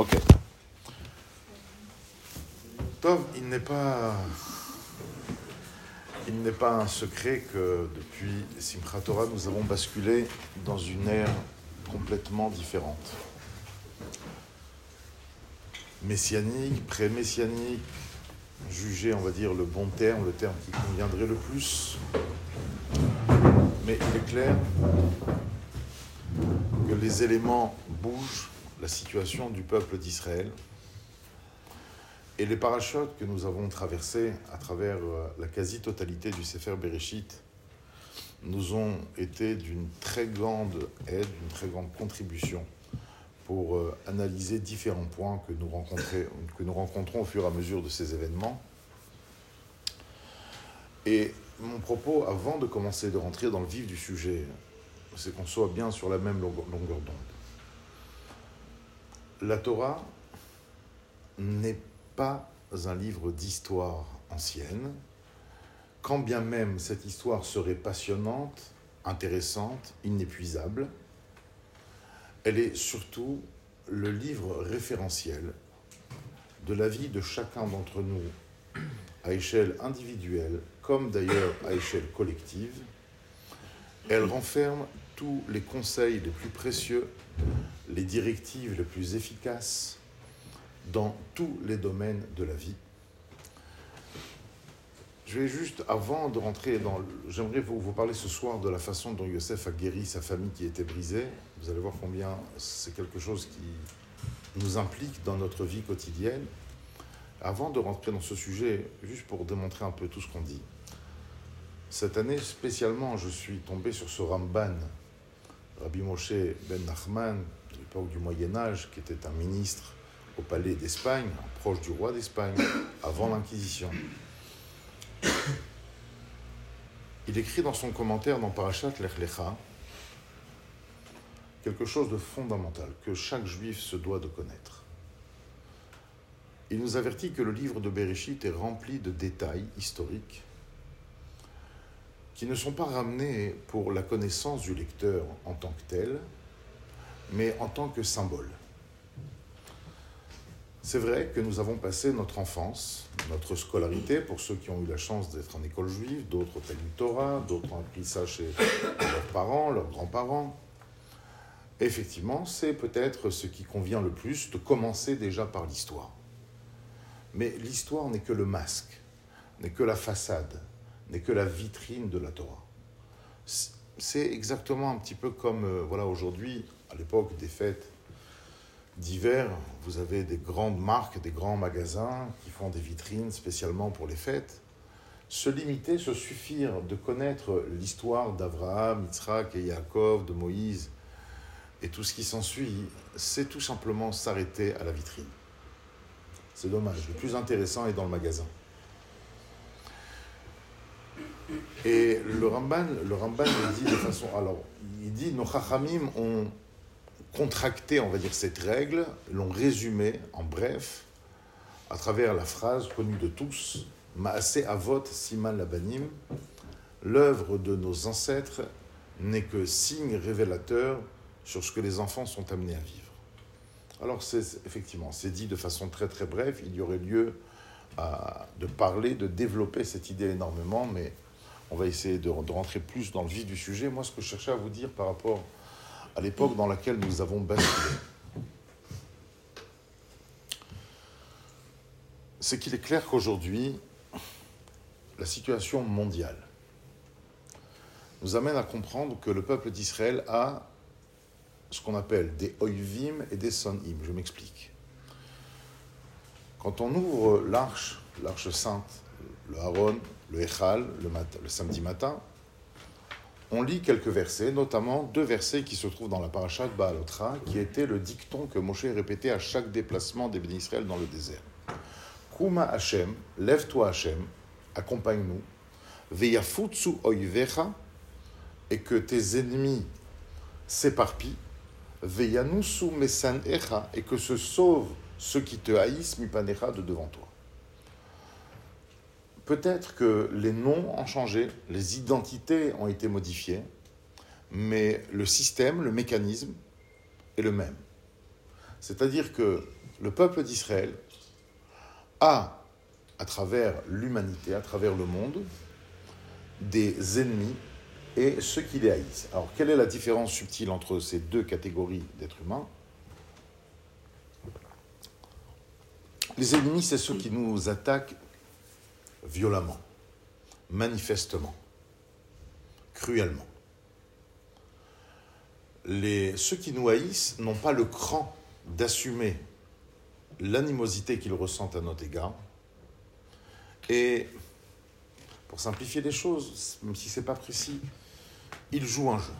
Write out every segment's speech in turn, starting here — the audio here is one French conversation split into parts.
Ok. Tov, il n'est pas. Il n'est pas un secret que depuis Simchat Torah, nous avons basculé dans une ère complètement différente. Messianique, pré-messianique, jugé, on va dire, le bon terme, le terme qui conviendrait le plus. Mais il est clair que les éléments bougent la situation du peuple d'Israël. Et les parachutes que nous avons traversés à travers euh, la quasi-totalité du Sefer Bereshit nous ont été d'une très grande aide, d'une très grande contribution pour euh, analyser différents points que nous, que nous rencontrons au fur et à mesure de ces événements. Et mon propos, avant de commencer de rentrer dans le vif du sujet, c'est qu'on soit bien sur la même longueur d'onde. La Torah n'est pas un livre d'histoire ancienne, quand bien même cette histoire serait passionnante, intéressante, inépuisable, elle est surtout le livre référentiel de la vie de chacun d'entre nous à échelle individuelle, comme d'ailleurs à échelle collective. Elle renferme tous les conseils les plus précieux, les directives les plus efficaces dans tous les domaines de la vie. Je vais juste, avant de rentrer dans... J'aimerais vous, vous parler ce soir de la façon dont Yosef a guéri sa famille qui était brisée. Vous allez voir combien c'est quelque chose qui nous implique dans notre vie quotidienne. Avant de rentrer dans ce sujet, juste pour démontrer un peu tout ce qu'on dit. Cette année spécialement, je suis tombé sur ce Ramban, Rabbi Moshe Ben Nachman, de l'époque du Moyen Âge, qui était un ministre au palais d'Espagne, proche du roi d'Espagne, avant l'Inquisition. Il écrit dans son commentaire dans Parashat Lech Lecha quelque chose de fondamental que chaque juif se doit de connaître. Il nous avertit que le livre de Bereshit est rempli de détails historiques qui ne sont pas ramenés pour la connaissance du lecteur en tant que tel, mais en tant que symbole. C'est vrai que nous avons passé notre enfance, notre scolarité, pour ceux qui ont eu la chance d'être en école juive, d'autres au Talmud Torah, d'autres ont appris ça chez leurs parents, leurs grands-parents. Effectivement, c'est peut-être ce qui convient le plus de commencer déjà par l'histoire. Mais l'histoire n'est que le masque, n'est que la façade, n'est que la vitrine de la Torah. C'est exactement un petit peu comme, euh, voilà, aujourd'hui, à l'époque des fêtes d'hiver, vous avez des grandes marques, des grands magasins qui font des vitrines spécialement pour les fêtes. Se limiter, se suffire de connaître l'histoire d'Abraham, Yitzhak et Yaakov, de Moïse et tout ce qui s'ensuit, c'est tout simplement s'arrêter à la vitrine. C'est dommage. Le plus intéressant est dans le magasin. Et le Ramban, le Ramban dit de façon. Alors, il dit nos Chachamim ont contracté, on va dire, cette règle, l'ont résumée en bref à travers la phrase connue de tous Maase Avot Siman Labanim l'œuvre de nos ancêtres n'est que signe révélateur sur ce que les enfants sont amenés à vivre. Alors, c'est effectivement, c'est dit de façon très très brève, il y aurait lieu de parler, de développer cette idée énormément, mais on va essayer de, rentrer plus dans le vif du sujet. Moi, ce que je cherchais à vous dire par rapport à l'époque dans laquelle nous avons basculé. C'est qu'il est clair qu'aujourd'hui, la situation mondiale nous amène à comprendre que le peuple d'Israël a ce qu'on appelle des oivim et des sonim. Je m'explique. Quand on ouvre l'arche, l'arche sainte, le Haron, le Echal, le, samedi matin, on lit quelques versets, notamment deux versets qui se trouvent dans la parashat Baalotra, qui était le dicton que Moshe répétait à chaque déplacement des Israël dans le désert. Kuma Hashem, lève-toi Hashem, accompagne-nous, veyafutsu oivecha, et que tes ennemis s'éparpillent, veyanusu mesan echa, et que se sauvent ceux qui te haïssent mipanecha de devant toi. Peut-être que les noms ont changé, les identités ont été modifiées, mais le système, le mécanisme est le même. C'est-à-dire que le peuple d'Israël a, à travers l'humanité, à travers le monde, des ennemis et ceux qui les haïssent. Alors, quelle est la différence subtile entre ces deux catégories d'êtres humains? Les ennemis, c'est ceux qui nous attaquent violemment, manifestement, cruellement. Ceux qui nous haïssent n'ont pas le cran d'assumer l'animosité qu'ils ressentent à notre égard. Et pour simplifier les choses, même si ce n'est pas précis, ils jouent un jeu.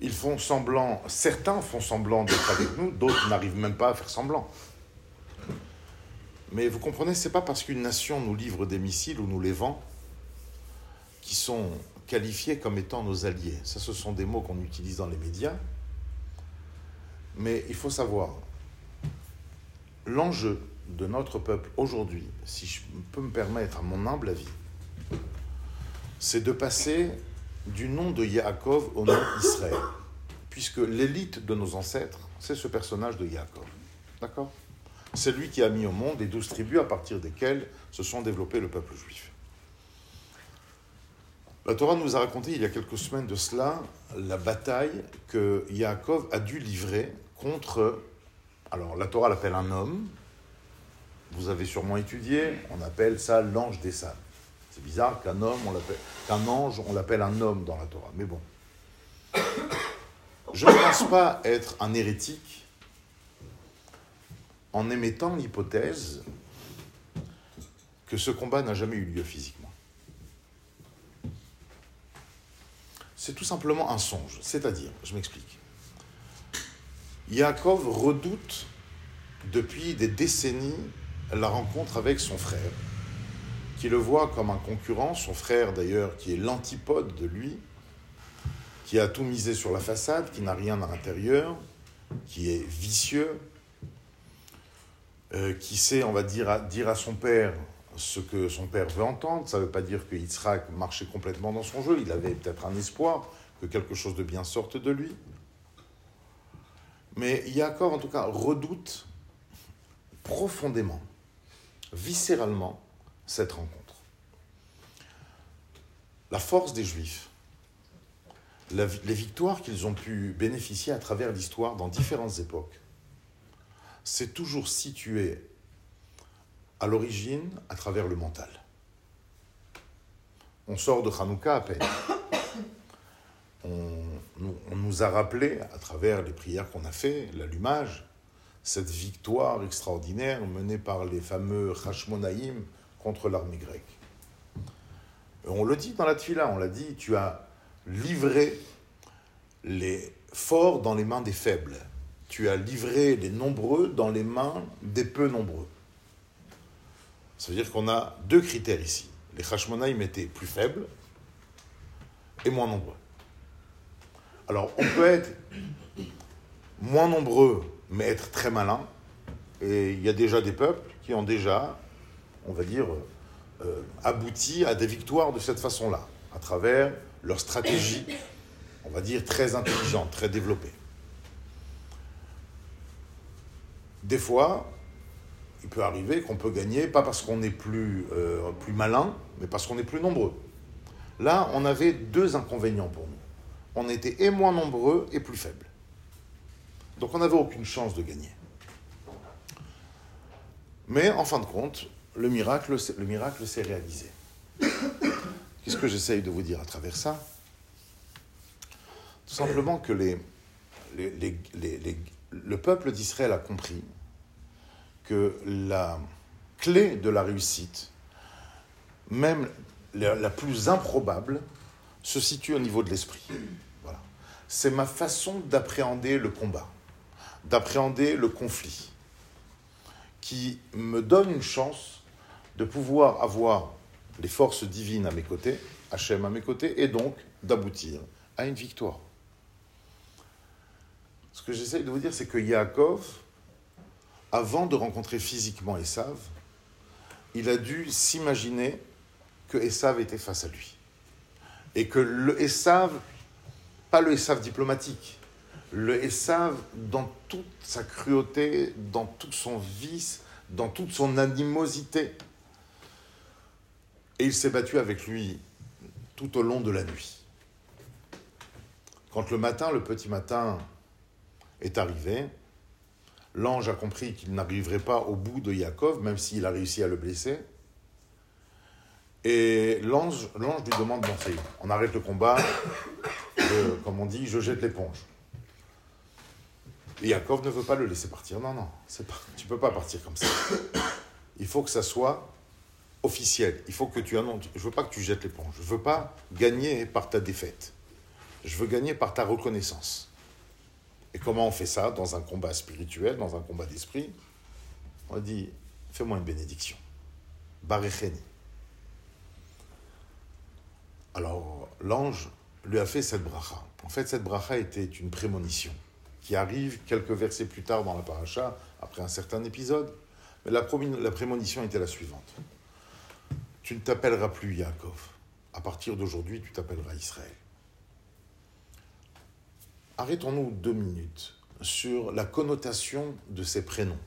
Ils font semblant, certains font semblant d'être avec nous, d'autres n'arrivent même pas à faire semblant. Mais vous comprenez, c'est pas parce qu'une nation nous livre des missiles ou nous les vend qui sont qualifiés comme étant nos alliés. Ça, ce sont des mots qu'on utilise dans les médias. Mais il faut savoir, l'enjeu de notre peuple aujourd'hui, si je peux me permettre à mon humble avis, c'est de passer du nom de Yaakov au nom d'Israël. Puisque l'élite de nos ancêtres, c'est ce personnage de Yaakov. D'accord? C'est lui qui a mis au monde les douze tribus à partir desquelles se sont développés le peuple juif. La Torah nous a raconté il y a quelques semaines de cela la bataille que Yaakov a dû livrer contre. Alors la Torah l'appelle un homme. Vous avez sûrement étudié, on appelle ça l'ange des sables. C'est bizarre qu'un homme, qu'un ange, on l'appelle un homme dans la Torah. Mais bon. Je ne pense pas être un hérétique en émettant l'hypothèse que ce combat n'a jamais eu lieu physiquement. C'est tout simplement un songe. C'est-à-dire, je m'explique. Yaakov redoute depuis des décennies la rencontre avec son frère, qui le voit comme un concurrent, son frère d'ailleurs qui est l'antipode de lui, qui a tout misé sur la façade, qui n'a rien à l'intérieur, qui est vicieux, euh, qui sait, on va dire à, dire à son père ce que son père veut entendre. Ça ne veut pas dire que Yitzhak marchait complètement dans son jeu, il avait peut-être un espoir que quelque chose de bien sorte de lui. Mais Yaakov, en tout cas, redoute profondément, viscéralement, cette rencontre. La force des Juifs, les victoires qu'ils ont pu bénéficier à travers l'histoire dans différentes époques, c'est toujours situé à l'origine à travers le mental. On sort de Hanouka à peine. On, nous a rappelé, à travers les prières qu'on a fait, l'allumage, cette victoire extraordinaire menée par les fameux Hashmonaïm contre l'armée grecque. On le dit dans la Tfila, on l'a dit, tu as livré les forts dans les mains des faibles. Tu as livré les nombreux dans les mains des peu nombreux. Ça veut dire qu'on a deux critères ici. Les Hashmonaïm étaient plus faibles et moins nombreux. Alors, on peut être moins nombreux, mais être très malin. Et il y a déjà des peuples qui ont déjà, on va dire, euh, abouti à des victoires de cette façon-là, à travers leur stratégie, on va dire, très intelligente, très développée. Des fois, il peut arriver qu'on peut gagner, pas parce qu'on est plus, euh, plus malin, mais parce qu'on est plus nombreux. Là, on avait deux inconvénients pour nous. On était et moins nombreux et plus faibles. Donc on n'avait aucune chance de gagner. Mais en fin de compte, le miracle, le miracle s'est réalisé. Qu'est-ce que j'essaye de vous dire à travers ça? Tout simplement que le peuple d'Israël a compris que la clé de la réussite, même la, plus improbable, se situe au niveau de l'esprit. Voilà. C'est ma façon d'appréhender le combat, d'appréhender le conflit, qui me donne une chance de pouvoir avoir les forces divines à mes côtés, Hachem à mes côtés, et donc d'aboutir à une victoire. Ce que j'essaye de vous dire, c'est que Yaakov, avant de rencontrer physiquement Esav, il a dû s'imaginer que Esav était face à lui. Et que le Esav, pas le Esav diplomatique, le Esav dans toute sa cruauté, dans tout son vice, dans toute son animosité. Et il s'est battu avec lui tout au long de la nuit. Quand le matin, le petit matin, est arrivé, l'ange a compris qu'il n'arriverait pas au bout de Yaakov, même s'il a réussi à le blesser. Et l'ange, lui demande, bon, on arrête le combat, comme on dit, je jette l'éponge. Et Yaakov ne veut pas le laisser partir. Non, non, c'est pas, tu ne peux pas partir comme ça. Il faut que ça soit officiel. Il faut que tu annonces. Je ne veux pas que tu jettes l'éponge. Je ne veux pas gagner par ta défaite. Je veux gagner par ta reconnaissance. Et comment on fait ça dans un combat spirituel, dans un combat d'esprit On dit fais-moi une bénédiction. Barecheni. Alors, l'ange lui a fait cette bracha. En fait, cette bracha était une prémonition qui arrive quelques versets plus tard dans la paracha, après un certain épisode. Mais la, la prémonition était la suivante. Tu ne t'appelleras plus Yaakov. À partir d'aujourd'hui, tu t'appelleras Israël. Arrêtons-nous deux minutes sur la connotation de ces prénoms.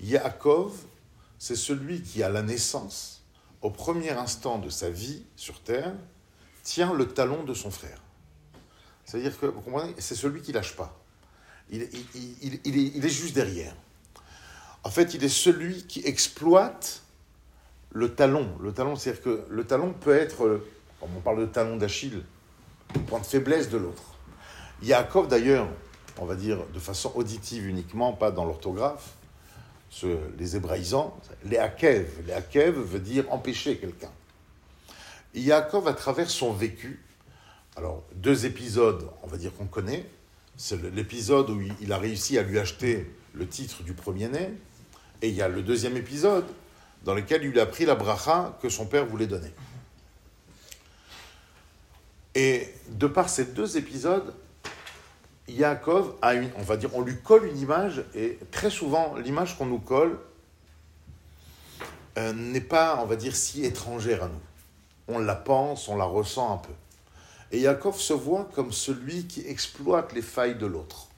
Yaakov, c'est celui qui, à la naissance, au premier instant de sa vie sur terre, tient le talon de son frère. C'est-à-dire que, vous comprenez, c'est celui qui lâche pas. Il, est, juste derrière. En fait, il est celui qui exploite le talon. Le talon, c'est-à-dire que le talon peut être, comme on parle de talon d'Achille, le point de faiblesse de l'autre. Yaakov, d'ailleurs, on va dire de façon auditive uniquement, pas dans l'orthographe, les hébraïsants, les hakev. Les hakev veut dire empêcher quelqu'un. Yaakov, à travers son vécu, alors deux épisodes, on va dire qu'on connaît, c'est l'épisode où il a réussi à lui acheter le titre du premier-né. Et il y a le deuxième épisode dans lequel il a pris la bracha que son père voulait donner. Et de par ces deux épisodes, Yaakov a une, on va dire, on lui colle une image, et très souvent, l'image qu'on nous colle euh, n'est pas, on va dire, si étrangère à nous. On la pense, on la ressent un peu. Et Yaakov se voit comme celui qui exploite les failles de l'autre,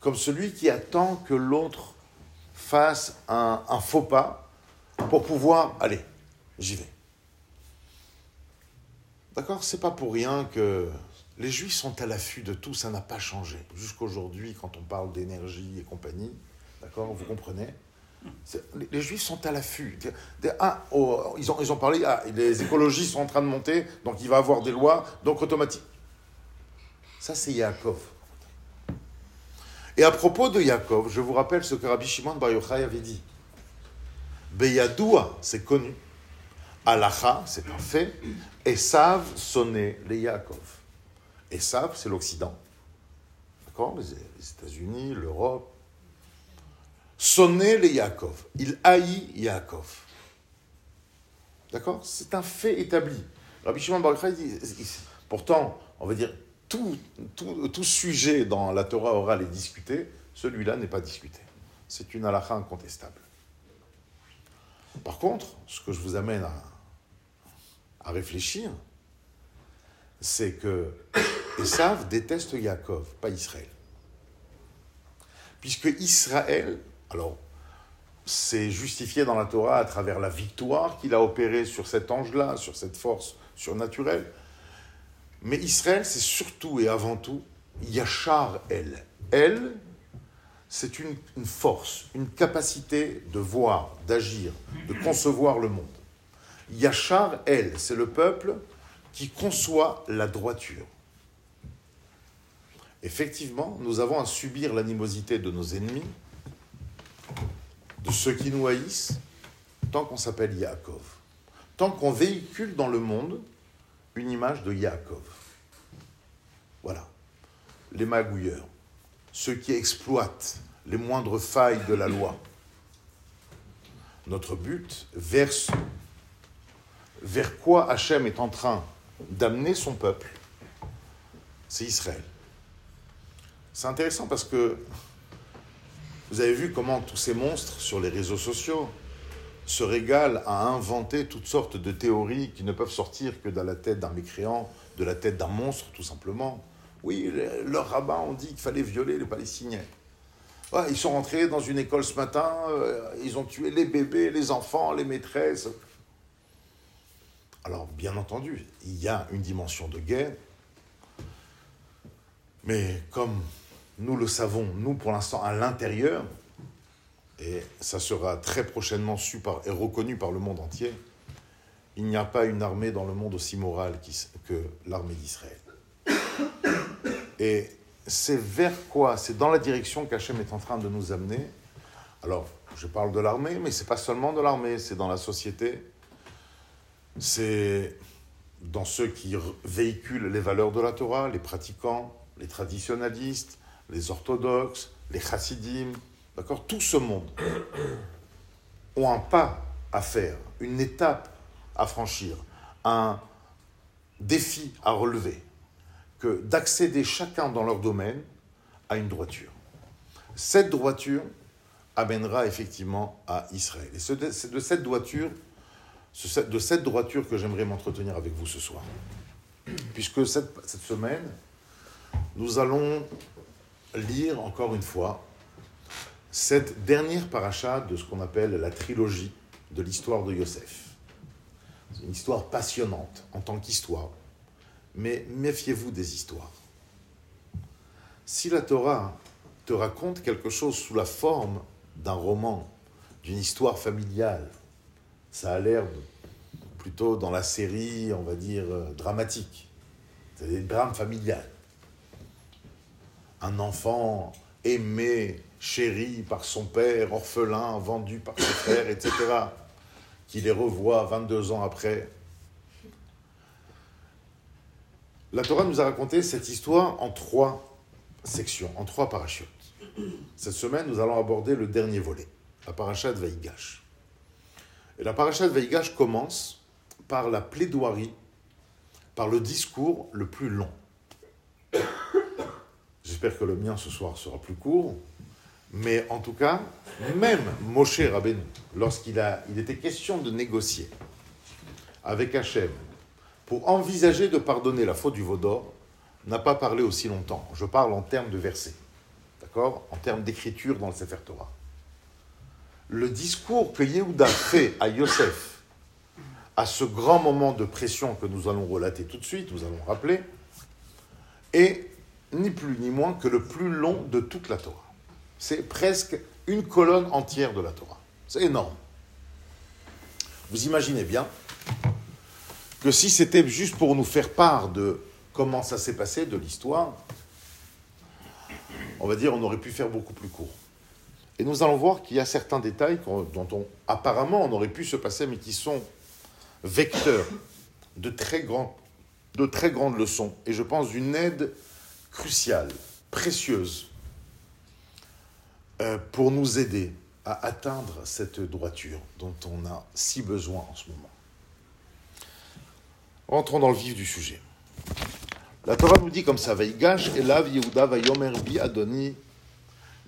comme celui qui attend que l'autre fasse un, faux pas pour pouvoir, allez, j'y vais. D'accord? C'est pas pour rien que les Juifs sont à l'affût de tout, ça n'a pas changé. Jusqu'aujourd'hui, quand on parle d'énergie et compagnie, d'accord, vous comprenez? Les, Juifs sont à l'affût. Ah, ils, ont, parlé, ah, les écologistes sont en train de monter, donc il va avoir des lois, donc automatique. Ça, c'est Yaakov. Et à propos de Yaakov, je vous rappelle ce que Rabbi Shimon Bar Yochai avait dit. Beyadoua, c'est connu. Alacha, c'est un fait. Esav sonnait les Yaakov. Esav, c'est l'Occident. D'accord? Les États-Unis, l'Europe, sonnait les Yaakov. Il haït Yaakov. D'accord? C'est un fait établi. Rabbi Shimon Bar dit, pourtant, on va dire, tout, tout, tout, sujet dans la Torah orale est discuté, celui-là n'est pas discuté. C'est une halakha incontestable. Par contre, ce que je vous amène à réfléchir, c'est que Esav déteste Yaakov, pas Israël. Puisque Israël alors, c'est justifié dans la Torah à travers la victoire qu'il a opérée sur cet ange-là, sur cette force surnaturelle. Mais Israël, c'est surtout et avant tout Yachar El. El, c'est une, une, force, une capacité de voir, d'agir, de concevoir le monde. Yachar El, c'est le peuple qui conçoit la droiture. Effectivement, nous avons à subir l'animosité de nos ennemis, de ceux qui nous haïssent, tant qu'on s'appelle Yaakov, tant qu'on véhicule dans le monde une image de Yaakov. Voilà, les magouilleurs, ceux qui exploitent les moindres failles de la loi. Notre but, vers, vers quoi Hachem est en train d'amener son peuple, c'est Israël. C'est intéressant parce que vous avez vu comment tous ces monstres sur les réseaux sociaux se régalent à inventer toutes sortes de théories qui ne peuvent sortir que de la tête d'un mécréant, de la tête d'un monstre tout simplement. Oui, leurs rabbins ont dit qu'il fallait violer les Palestiniens. ils sont rentrés dans une école ce matin, euh, ils ont tué les bébés, les enfants, les maîtresses. Alors, bien entendu, il y a une dimension de guerre, mais comme nous le savons, nous pour l'instant à l'intérieur, et ça sera très prochainement su et reconnu par le monde entier, il n'y a pas une armée dans le monde aussi morale que l'armée d'Israël. Et c'est vers quoi C'est dans la direction qu'Hachem est en train de nous amener. Alors, je parle de l'armée, mais c'est pas seulement de l'armée, c'est dans la société, c'est dans ceux qui véhiculent les valeurs de la Torah, les pratiquants, les traditionalistes, les orthodoxes, les chassidim, d'accord Tout ce monde ont un pas à faire, une étape à franchir, un défi à relever, que d'accéder chacun dans leur domaine à une droiture. Cette droiture amènera effectivement à Israël. Et c'est de cette droiture, de cette droiture que j'aimerais m'entretenir avec vous ce soir. Puisque cette, cette semaine, nous allons lire encore une fois cette dernière paracha de ce qu'on appelle la trilogie de l'histoire de Yosef. C'est une histoire passionnante en tant qu'histoire, mais méfiez-vous des histoires. Si la Torah te raconte quelque chose sous la forme d'un roman, d'une histoire familiale, ça a l'air plutôt dans la série, on va dire, euh, dramatique. C'est des drames familiales. Un enfant aimé, chéri par son père, orphelin, vendu par ses frères, etc qui les revoit 22 ans après. La Torah nous a raconté cette histoire en trois sections, en trois parachutes. Cette semaine, nous allons aborder le dernier volet, la parachat Vaïgash. Et la parachat Vaïgash commence par la plaidoirie, par le discours le plus long. J'espère que le mien ce soir sera plus court, mais en tout cas, même Moshe Rabbeinu, lorsqu'il il était question de négocier avec Hachem pour envisager de pardonner la faute du Vaudor, n'a pas parlé aussi longtemps. Je parle en termes de versets, d'accord? En termes d'écriture dans le Sefer Torah. Le discours que Yehuda fait à Yosef, à ce grand moment de pression que nous allons relater tout de suite, nous allons rappeler, est ni plus ni moins que le plus long de toute la Torah. C'est presque une colonne entière de la Torah. C'est énorme. Vous imaginez bien que si c'était juste pour nous faire part de comment ça s'est passé, de l'histoire, on va dire on aurait pu faire beaucoup plus court. Et nous allons voir qu'il y a certains détails dont on, apparemment on aurait pu se passer, mais qui sont vecteurs de très, de très grandes leçons. Et je pense d'une aide cruciale, précieuse, euh, pour nous aider à atteindre cette droiture dont on a si besoin en ce moment. Rentrons dans le vif du sujet. La Torah nous dit comme ça, Vaïgash, Elav, Yehuda, Vayomer, Bi, Adoni.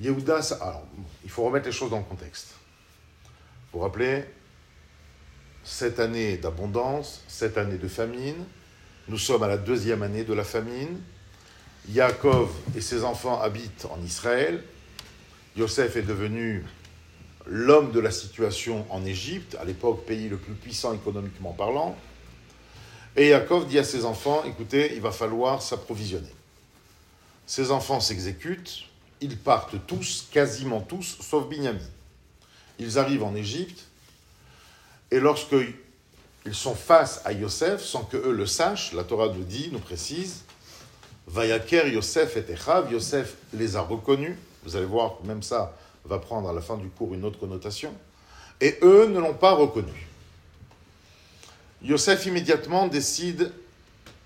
Yehuda, alors, il faut remettre les choses dans le contexte. Vous vous rappelez, cette année d'abondance, cette année de famine, nous sommes à la deuxième année de la famine. Yaakov et ses enfants habitent en Israël, Yosef est devenu l'homme de la situation en Égypte, à l'époque pays le plus puissant économiquement parlant. Et Yaakov dit à ses enfants, écoutez, il va falloir s'approvisionner. Ses enfants s'exécutent, ils partent tous, quasiment tous, sauf Binyamin. Ils arrivent en Égypte, et lorsqu'ils sont face à Yosef, sans que eux le sachent, la Torah nous dit, nous précise, Vayaker Yosef et Echav, Yosef les a reconnus, vous allez voir que même ça va prendre à la fin du cours une autre connotation. Et eux ne l'ont pas reconnu. Yosef immédiatement décide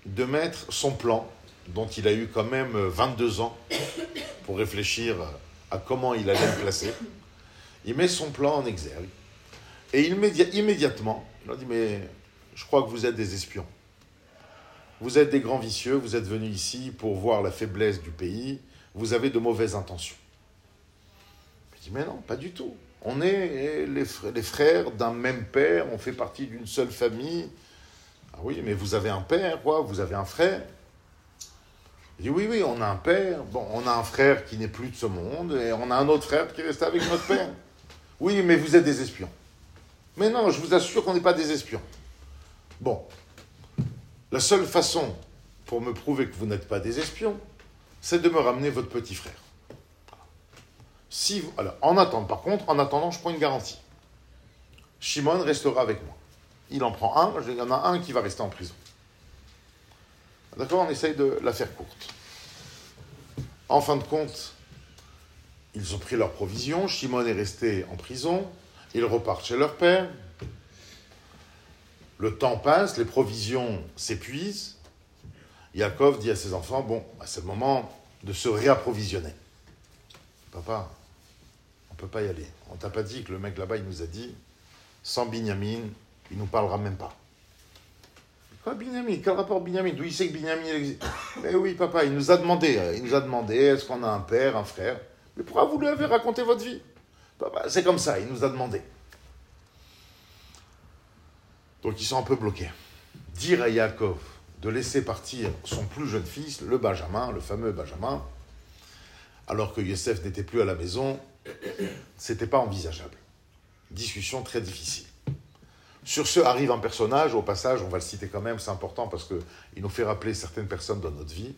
de mettre son plan, dont il a eu quand même 22 ans pour réfléchir à comment il allait le placer. Il met son plan en exergue. Et immédiatement, il leur dit, mais je crois que vous êtes des espions. Vous êtes des grands vicieux, vous êtes venus ici pour voir la faiblesse du pays, vous avez de mauvaises intentions. Je dis, mais non, pas du tout. On est les frères, d'un même père, on fait partie d'une seule famille. Ah oui, mais vous avez un père, quoi, vous avez un frère. Il dit oui, oui, on a un père, bon, on a un frère qui n'est plus de ce monde, et on a un autre frère qui est resté avec notre père. Oui, mais vous êtes des espions. Mais non, je vous assure qu'on n'est pas des espions. Bon, la seule façon pour me prouver que vous n'êtes pas des espions, c'est de me ramener votre petit frère. Si alors, en attendant, par contre, en attendant, je prends une garantie. Shimon restera avec moi. Il en prend un, il y en a un qui va rester en prison. D'accord On essaye de la faire courte. En fin de compte, ils ont pris leurs provisions, Shimon est resté en prison, ils repartent chez leur père. Le temps passe, les provisions s'épuisent. Yaakov dit à ses enfants Bon, bah, c'est le moment de se réapprovisionner. Papa, on ne peut pas y aller. On t'a pas dit que le mec là-bas, il nous a dit Sans Binyamin, il ne nous parlera même pas. Quoi, Binyamin? Quel rapport Binyamin? D'où il sait que Binyamin existe? Mais oui, papa, il nous a demandé. Il nous a demandé Est-ce qu'on a un père, un frère? Mais pourquoi vous lui avez raconté votre vie? Papa, c'est comme ça, il nous a demandé. Donc ils sont un peu bloqués. Dire à Yaakov de laisser partir son plus jeune fils, le Benjamin, le fameux Benjamin, alors que Yosef n'était plus à la maison, c'était pas envisageable. Discussion très difficile. Sur ce arrive un personnage, au passage, on va le citer quand même, c'est important parce qu'il nous fait rappeler certaines personnes dans notre vie.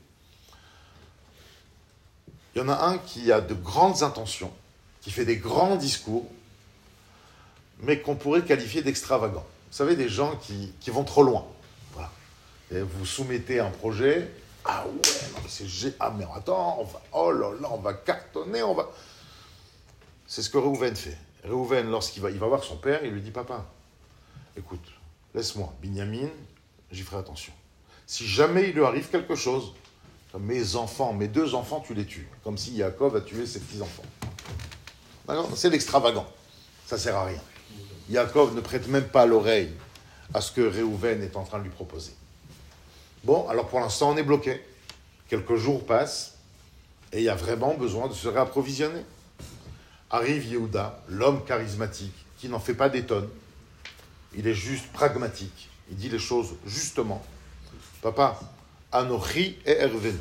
Il y en a un qui a de grandes intentions, qui fait des grands discours, mais qu'on pourrait qualifier d'extravagants. Vous savez, des gens qui, vont trop loin. Voilà. Et vous soumettez un projet. Ah ouais, c'est Ah, mais attends, on va, oh là là, on va cartonner, on va. C'est ce que Reuven fait. Reuven, lorsqu'il va, il va voir son père, il lui dit Papa, écoute, laisse-moi, Binyamin, j'y ferai attention. Si jamais il lui arrive quelque chose, mes enfants, mes deux enfants, tu les tues. Comme si Yaakov a tué ses petits-enfants. C'est l'extravagant. Ça sert à rien. Yaakov ne prête même pas l'oreille à ce que Réhouven est en train de lui proposer. Bon, alors pour l'instant, on est bloqué. Quelques jours passent et il y a vraiment besoin de se réapprovisionner. Arrive Yehuda, l'homme charismatique, qui n'en fait pas des tonnes. Il est juste pragmatique. Il dit les choses justement. Papa, Anochi et Hervé,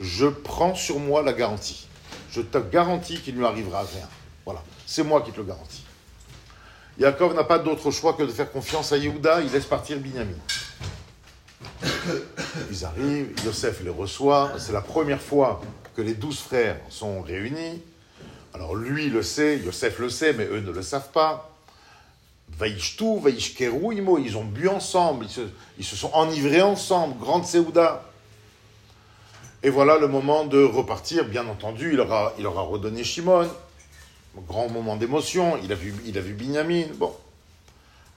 je prends sur moi la garantie. Je te garantis qu'il ne lui arrivera rien. Voilà, c'est moi qui te le garantis. Yaakov n'a pas d'autre choix que de faire confiance à Yehuda, il laisse partir Binyamin. Ils arrivent, Yosef les reçoit, c'est la première fois que les douze frères sont réunis. Alors lui le sait, Yosef le sait, mais eux ne le savent pas. Vaishtu, Vaishkeru, ils ont bu ensemble, ils se, sont enivrés ensemble, grande Séouda. Et voilà le moment de repartir, bien entendu, il aura, il aura redonné Shimon grand moment d'émotion, il a vu, il Binyamin, bon.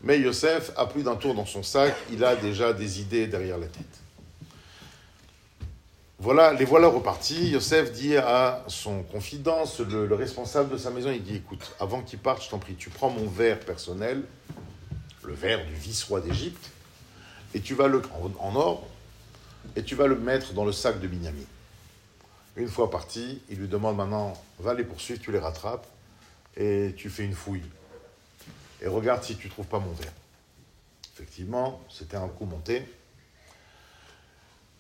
Mais Yosef a plus d'un tour dans son sac, il a déjà des idées derrière la tête. Voilà, les voilà repartis. Yosef dit à son confident, le, responsable de sa maison, il dit écoute, avant qu'il parte, je t'en prie, tu prends mon verre personnel, le verre du vice-roi d'Égypte, et tu vas le en or, et tu vas le mettre dans le sac de Binyamin. Une fois parti, il lui demande maintenant va les poursuivre, tu les rattrapes et tu fais une fouille. Et regarde si tu ne trouves pas mon verre. Effectivement, c'était un coup monté.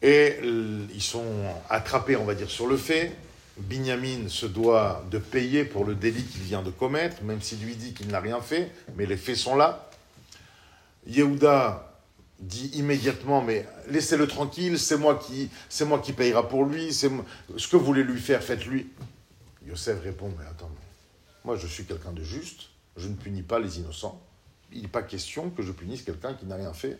Et ils sont attrapés, on va dire, sur le fait. Binyamin se doit de payer pour le délit qu'il vient de commettre, même s'il lui dit qu'il n'a rien fait, mais les faits sont là. Yehuda dit immédiatement, mais laissez-le tranquille, c'est moi qui, c'est moi qui payera pour lui, ce que vous voulez lui faire, faites-lui. Yosef répond, mais attends, moi, je suis quelqu'un de juste, je ne punis pas les innocents. Il n'est pas question que je punisse quelqu'un qui n'a rien fait.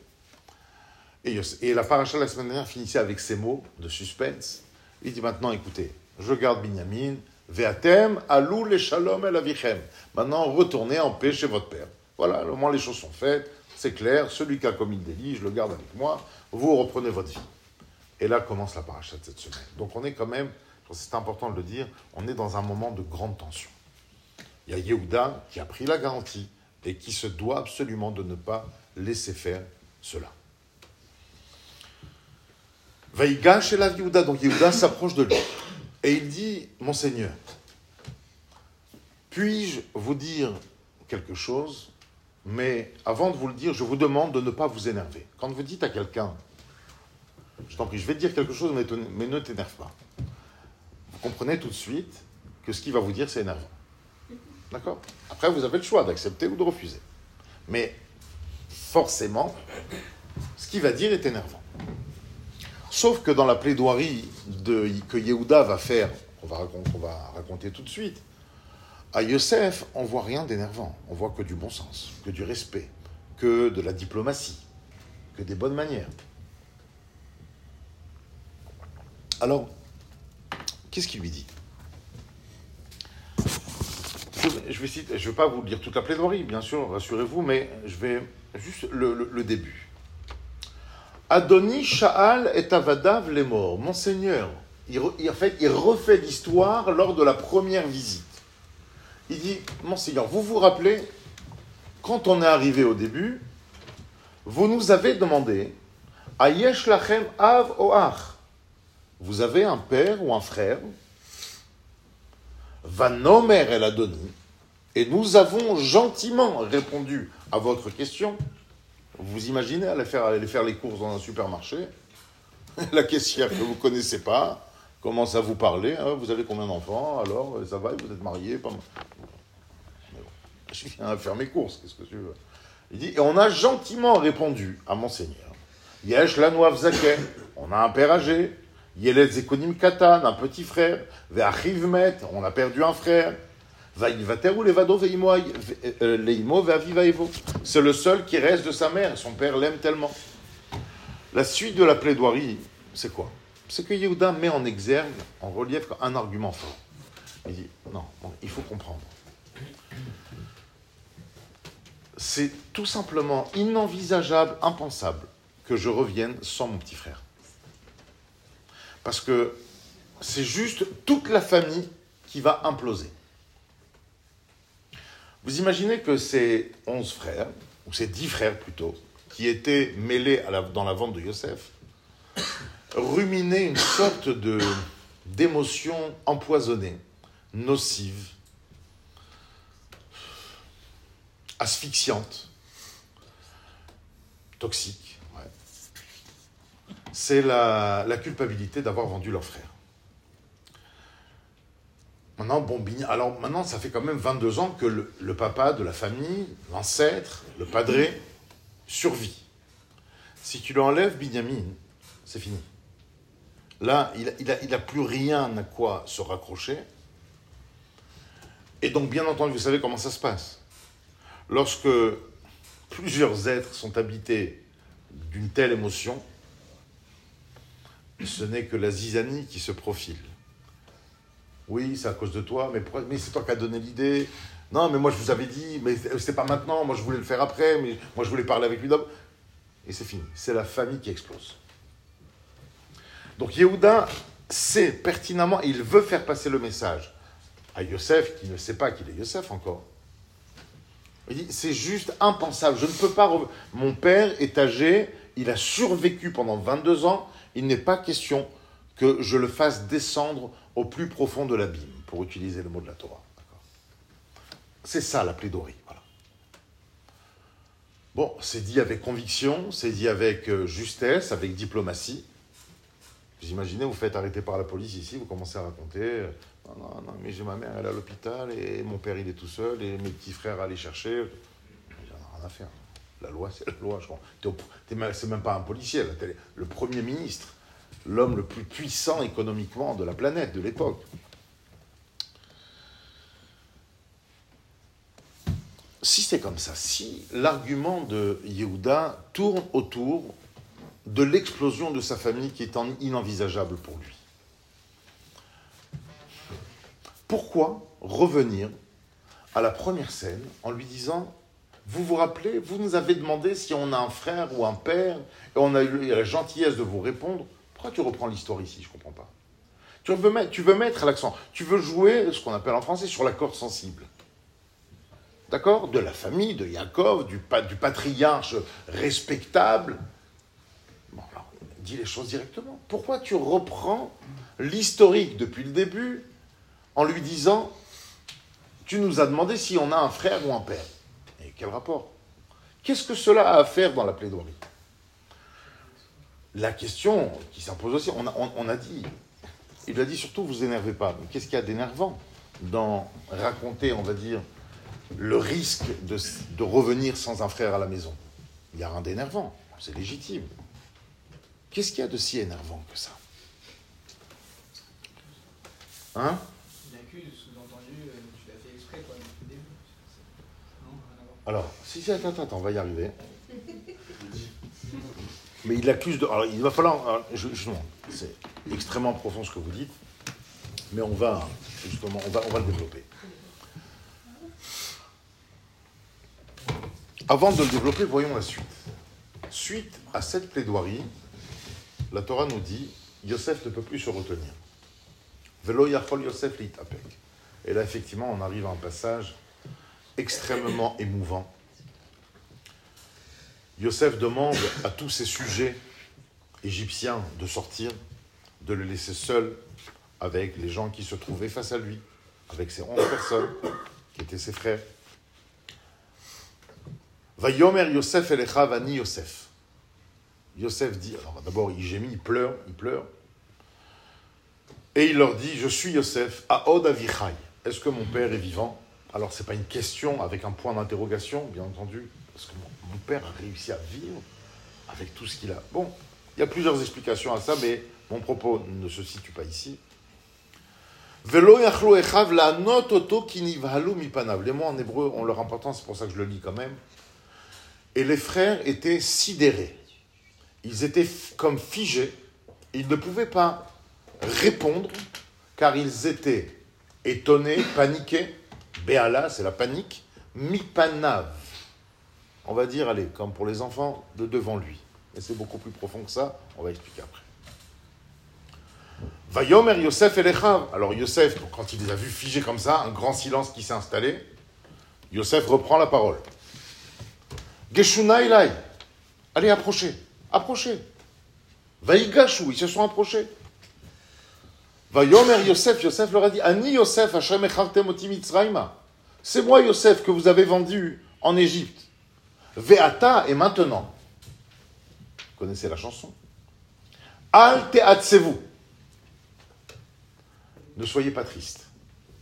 Et, la paracha la semaine dernière finissait avec ces mots de suspense. Il dit maintenant, écoutez, je garde Binyamin, Veatem, alou le shalom el avichem. Maintenant, retournez en paix chez votre père. Voilà, au moins les choses sont faites, c'est clair, celui qui a commis le délit, je le garde avec moi, vous reprenez votre vie. Et là commence la paracha de cette semaine. Donc on est quand même, c'est important de le dire, on est dans un moment de grande tension. Il y a Yehuda qui a pris la garantie et qui se doit absolument de ne pas laisser faire cela. Vaïga chez la Yehuda, donc Yehuda s'approche de lui et il dit Monseigneur, puis-je vous dire quelque chose? Mais avant de vous le dire, je vous demande de ne pas vous énerver. Quand vous dites à quelqu'un, Je t'en prie, je vais te dire quelque chose, mais, mais ne t'énerve pas. Vous comprenez tout de suite que ce qu'il va vous dire, c'est énervant. D'accord? Après, vous avez le choix d'accepter ou de refuser. Mais forcément, ce qu'il va dire est énervant. Sauf que dans la plaidoirie que Yehuda va faire, on va, on va raconter tout de suite, à Yosef, on voit rien d'énervant. On voit que du bon sens, que du respect, que de la diplomatie, que des bonnes manières. Alors, qu'est-ce qu'il lui dit? Je vais je ne vais pas vous lire toute la plaidoirie, bien sûr, rassurez-vous, mais je vais juste le, début. Adoni Sha'al et Avadav les morts. Monseigneur, il, il refait l'histoire lors de la première visite. Il dit, Monseigneur, vous vous rappelez, quand on est arrivé au début, vous nous avez demandé, Ayesh Lachem Av Oach, vous avez un père ou un frère Vanomer El Adoni, et nous avons gentiment répondu à votre question. Vous imaginez aller faire, les courses dans un supermarché? La caissière que vous ne connaissez pas commence à vous parler. Hein, vous avez combien d'enfants? Alors, ça va, vous êtes marié pas... Je viens faire mes courses, qu'est-ce que tu veux? Il dit, et on a gentiment répondu à Monseigneur. Yesh la on a un père âgé. Yeled Zekonim Katan, un petit frère. Ve'achivmet, on a perdu un frère. C'est le seul qui reste de sa mère. Son père l'aime tellement. La suite de la plaidoirie, c'est quoi? C'est que Yehuda met en exergue, en relief, un argument fort. Il dit non, il faut comprendre. C'est tout simplement inenvisageable, impensable que je revienne sans mon petit frère. Parce que c'est juste toute la famille qui va imploser. Vous imaginez que ces onze frères, ou ces dix frères plutôt, qui étaient mêlés dans la vente de Yosef, ruminaient une sorte d'émotion empoisonnée, nocive, asphyxiante, toxique. C'est la, la culpabilité d'avoir vendu leur frère. Maintenant, bon, alors maintenant, ça fait quand même 22 ans que le, papa de la famille, l'ancêtre, le padré, survit. Si tu lui enlèves Binyamin, c'est fini. Là, il n'a a, plus rien à quoi se raccrocher. Et donc, bien entendu, vous savez comment ça se passe. Lorsque plusieurs êtres sont habités d'une telle émotion, ce n'est que la zizanie qui se profile. Oui, c'est à cause de toi, mais, c'est toi qui as donné l'idée. Non, mais moi je vous avais dit, mais c'est pas maintenant, moi je voulais le faire après, mais moi je voulais parler avec lui Et c'est fini. C'est la famille qui explose. Donc Yehuda sait pertinemment, il veut faire passer le message à Yosef, qui ne sait pas qu'il est Yosef encore. Il dit, c'est juste impensable, je ne peux pas... Mon père est âgé, il a survécu pendant 22 ans, il n'est pas question que je le fasse descendre au plus profond de l'abîme, pour utiliser le mot de la Torah. C'est ça la plaidoirie. Voilà. Bon, c'est dit avec conviction, c'est dit avec euh, justesse, avec diplomatie. Vous imaginez, vous faites arrêter par la police ici, vous commencez à raconter euh, Non, non, non, mais j'ai ma mère, elle est à l'hôpital, et mon père, il est tout seul, et mes petits frères aller chercher. Il n'y en a rien à faire. La loi, c'est la loi, je crois. C'est même pas un policier, le premier ministre l'homme le plus puissant économiquement de la planète de l'époque. Si c'est comme ça, si l'argument de Yehuda tourne autour de l'explosion de sa famille qui est inenvisageable pour lui, pourquoi revenir à la première scène en lui disant vous vous rappelez, vous nous avez demandé si on a un frère ou un père, et on a eu la gentillesse de vous répondre, tu reprends l'histoire ici Je ne comprends pas. Tu veux mettre, tu veux mettre l'accent, tu veux jouer ce qu'on appelle en français sur la corde sensible. D'accord? De la famille, de Yaakov, du, du patriarche respectable. Bon, alors, dis les choses directement. Pourquoi tu reprends l'historique depuis le début en lui disant Tu nous as demandé si on a un frère ou un père? Et quel rapport? Qu'est-ce que cela a à faire dans la plaidoirie? La question qui s'impose aussi, on a, on a dit, il a dit surtout, vous énervez pas. Mais qu'est-ce qu'il y a d'énervant dans raconter, on va dire, le risque de, de, revenir sans un frère à la maison? Il n'y a rien d'énervant, c'est légitime. Qu'est-ce qu'il y a de si énervant que ça? Hein? Il accuse, sous-entendu, euh, tu l'as fait exprès, quoi, depuis le début. Alors, si, si, attends, attends, on va y arriver. Mais il accuse de. Alors, il va falloir. Justement, c'est extrêmement profond ce que vous dites, mais on va, justement, on va, le développer. Avant de le développer, voyons la suite. Suite à cette plaidoirie, la Torah nous dit Yosef ne peut plus se retenir. Velo Yachol Yosef litapek. Et là, effectivement, on arrive à un passage extrêmement émouvant. Yosef demande à tous ses sujets égyptiens de sortir, de le laisser seul avec les gens qui se trouvaient face à lui, avec ses onze personnes, qui étaient ses frères. Va Yomer Yosef Elecha Vani Yosef. Yosef dit, alors d'abord il gémit, il pleure, il pleure. Et il leur dit, je suis Yosef, Aod Avichai. Est-ce que mon père est vivant? Alors ce n'est pas une question avec un point d'interrogation, bien entendu, parce que père a réussi à vivre avec tout ce qu'il a. Bon, il y a plusieurs explications à ça, mais mon propos ne se situe pas ici. Les mots en hébreu ont leur importance, c'est pour ça que je le lis quand même. Et les frères étaient sidérés ils étaient comme figés, ils ne pouvaient pas répondre car ils étaient étonnés, paniqués. Béala, c'est la panique. Mipanav, on va dire, allez, comme pour les enfants, de devant lui. Et c'est beaucoup plus profond que ça, on va expliquer après. Vayomer Yosef Elechav. Alors Yosef, quand il les a vus figés comme ça, un grand silence qui s'est installé, Yosef reprend la parole. Geshuna Elai, allez approchez approché. Vaïgachou, ils se sont approchés. Vayomer Yosef, Yosef leur a dit Ani Yosef, Hashem C'est moi Yosef que vous avez vendu en Égypte. Veata et maintenant. Vous connaissez la chanson Al vous Ne soyez pas triste.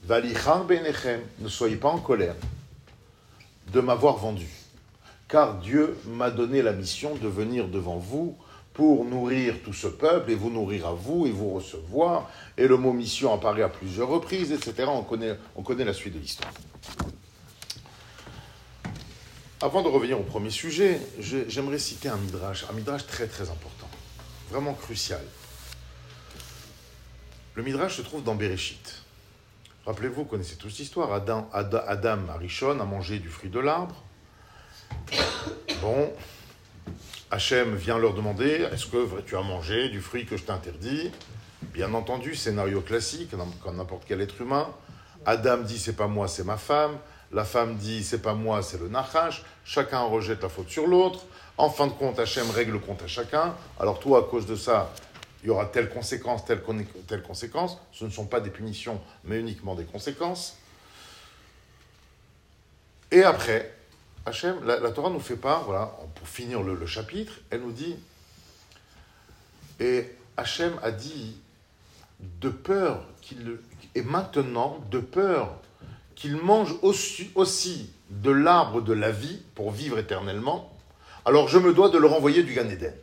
Valichan benechem, ne soyez pas en colère de m'avoir vendu car Dieu m'a donné la mission de venir devant vous pour nourrir tout ce peuple et vous nourrir à vous et vous recevoir. Et le mot mission apparaît à plusieurs reprises, etc. On connaît la suite de l'histoire. Avant de revenir au premier sujet, j'aimerais citer un midrash, un midrash très très important, vraiment crucial. Le midrash se trouve dans Bereshit. Rappelez-vous, vous connaissez tous l'histoire. Adam, Adam, Adam Arishon a mangé du fruit de l'arbre. Bon, Hachem vient leur demander est-ce que tu as mangé du fruit que je t'interdis? Bien entendu, scénario classique, comme n'importe quel être humain. Adam dit c'est pas moi, c'est ma femme. La femme dit c'est pas moi, c'est le Nachash. Chacun rejette la faute sur l'autre. En fin de compte, Hachem règle le compte à chacun. Alors toi, à cause de ça, il y aura telle conséquence, telle, telle conséquence. Ce ne sont pas des punitions, mais uniquement des conséquences. Et après, Hachem, la, Torah nous fait pas, voilà, pour finir le, chapitre, elle nous dit, et Hachem a dit, de peur qu'il, et maintenant, de peur qu'il mange aussi, de l'arbre de la vie pour vivre éternellement, alors je me dois de le renvoyer du Gan Eden.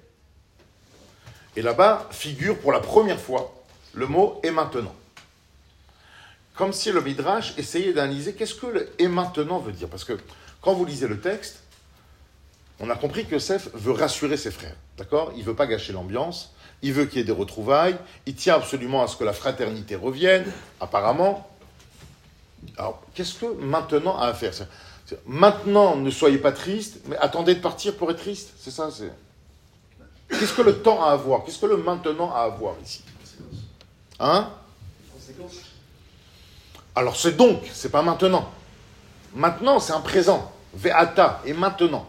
Et là-bas figure pour la première fois le mot et maintenant. Comme si le Midrash essayait d'analyser qu'est-ce que le et maintenant veut dire. Parce que quand vous lisez le texte, on a compris que Yosef veut rassurer ses frères. D'accord? Il ne veut pas gâcher l'ambiance. Il veut qu'il y ait des retrouvailles. Il tient absolument à ce que la fraternité revienne, apparemment. Alors, qu'est-ce que maintenant a à faire Maintenant, ne soyez pas triste, mais attendez de partir pour être triste. C'est ça. Qu'est-ce que le temps a à avoir Qu'est-ce que le maintenant a à avoir ici? Hein? Alors c'est donc, c'est pas maintenant. Maintenant, c'est un présent. Ve'ata, et maintenant.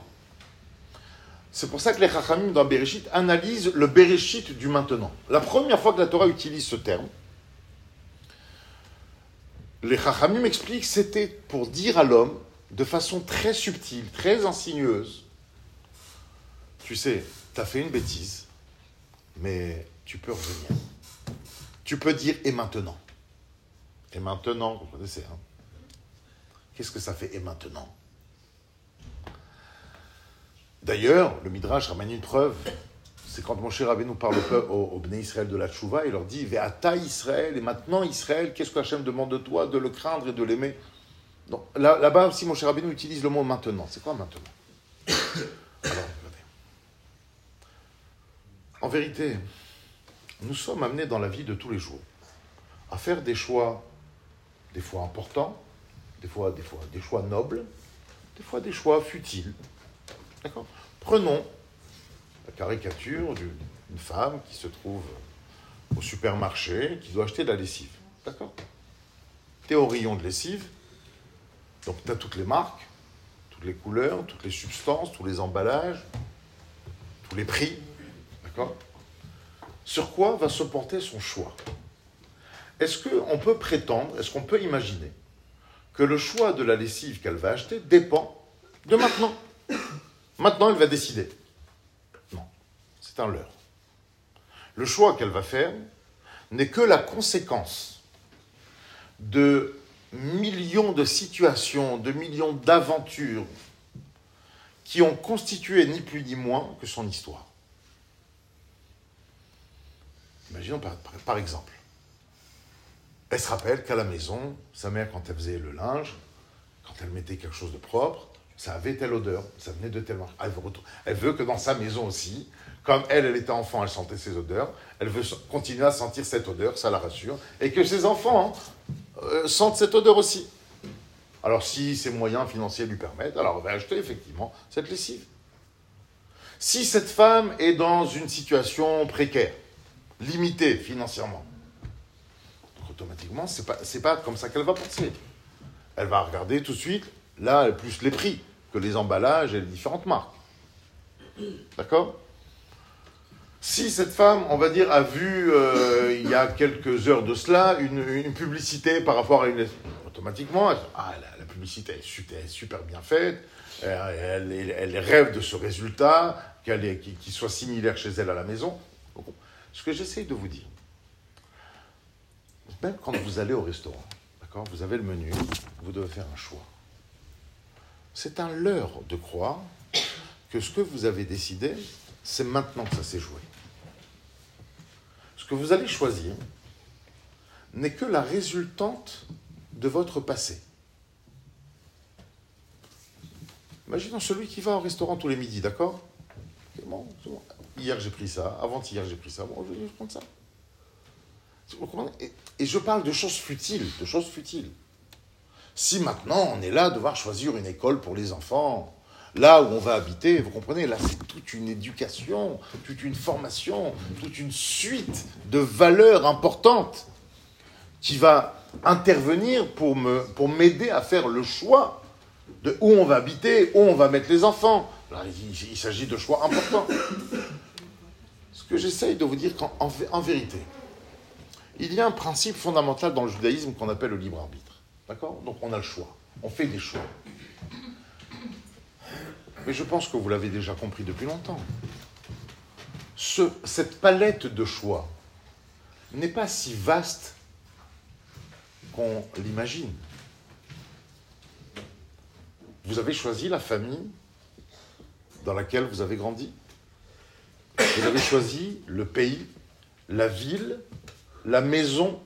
C'est pour ça que les Chachamim dans Bereshit analysent le Bereshit du maintenant. La première fois que la Torah utilise ce terme, les Chachamim expliquent que c'était pour dire à l'homme, de façon très subtile, très insinueuse, tu sais, tu as fait une bêtise, mais tu peux revenir. Tu peux dire et maintenant. Et maintenant, vous connaissez, hein Qu'est-ce que ça fait et maintenant? D'ailleurs, le Midrash ramène une preuve. C'est quand mon cher Rabbi nous parle au, au, Bnei Israël de la Tchouva, il leur dit Ve'ata Israël, et maintenant Israël, qu'est-ce que Hachem demande de toi De le craindre et de l'aimer? Donc là, là-bas aussi, mon cher Rabbi nous utilise le mot maintenant. C'est quoi maintenant Alors, regardez. En vérité, nous sommes amenés dans la vie de tous les jours à faire des choix, des fois importants, des fois des, fois, des choix nobles, des fois des choix futiles. D'accord? Prenons la caricature d'une femme qui se trouve au supermarché, qui doit acheter de la lessive. D'accord? T'es de lessive, donc tu as toutes les marques, toutes les couleurs, toutes les substances, tous les emballages, tous les prix. D'accord? Sur quoi va se porter son choix? Est-ce qu'on peut prétendre, est-ce qu'on peut imaginer que le choix de la lessive qu'elle va acheter dépend de maintenant? Maintenant, elle va décider. C'est un leurre. Le choix qu'elle va faire n'est que la conséquence de millions de situations, de millions d'aventures qui ont constitué ni plus ni moins que son histoire. Imaginons par, exemple, elle se rappelle qu'à la maison, sa mère, quand elle faisait le linge, quand elle mettait quelque chose de propre, ça avait telle odeur, ça venait de telle elle veut, elle veut que dans sa maison aussi, comme elle, elle était enfant, elle sentait ces odeurs, elle veut continuer à sentir cette odeur, ça la rassure, et que ses enfants euh, sentent cette odeur aussi. Alors si ses moyens financiers lui permettent, alors elle va acheter effectivement cette lessive. Si cette femme est dans une situation précaire, limitée financièrement, automatiquement, ce n'est pas, pas comme ça qu'elle va penser. Elle va regarder tout de suite, là, plus les prix que les emballages et les différentes marques. D'accord? Si cette femme, on va dire, a vu euh, il y a quelques heures de cela une, publicité par rapport à une. Automatiquement, elle, ah, la, publicité est super, bien faite, elle, rêve de ce résultat, qu'il soit similaire chez elle à la maison. Ce que j'essaye de vous dire, même quand vous allez au restaurant, d'accord, vous avez le menu, vous devez faire un choix. C'est un leurre de croire que ce que vous avez décidé, c'est maintenant que ça s'est joué que vous allez choisir n'est que la résultante de votre passé. Imaginons celui qui va au restaurant tous les midis, d'accord? Hier j'ai pris ça, avant-hier j'ai pris ça, bon, je vais prendre ça. Et je parle de choses futiles, de choses futiles. Si maintenant on est là devoir choisir une école pour les enfants, là où on va habiter, vous comprenez, là c'est toute une éducation, toute une formation, toute une suite de valeurs importantes qui va intervenir pour me pour m'aider à faire le choix de où on va habiter, où on va mettre les enfants. Là, il, s'agit de choix importants. Ce que j'essaye de vous dire qu'en en, vérité, il y a un principe fondamental dans le judaïsme qu'on appelle le libre arbitre. D'accord? Donc on a le choix. On fait des choix. Mais je pense que vous l'avez déjà compris depuis longtemps. cette palette de choix n'est pas si vaste qu'on l'imagine. Vous avez choisi la famille dans laquelle vous avez grandi. Vous avez choisi le pays, la ville, la maison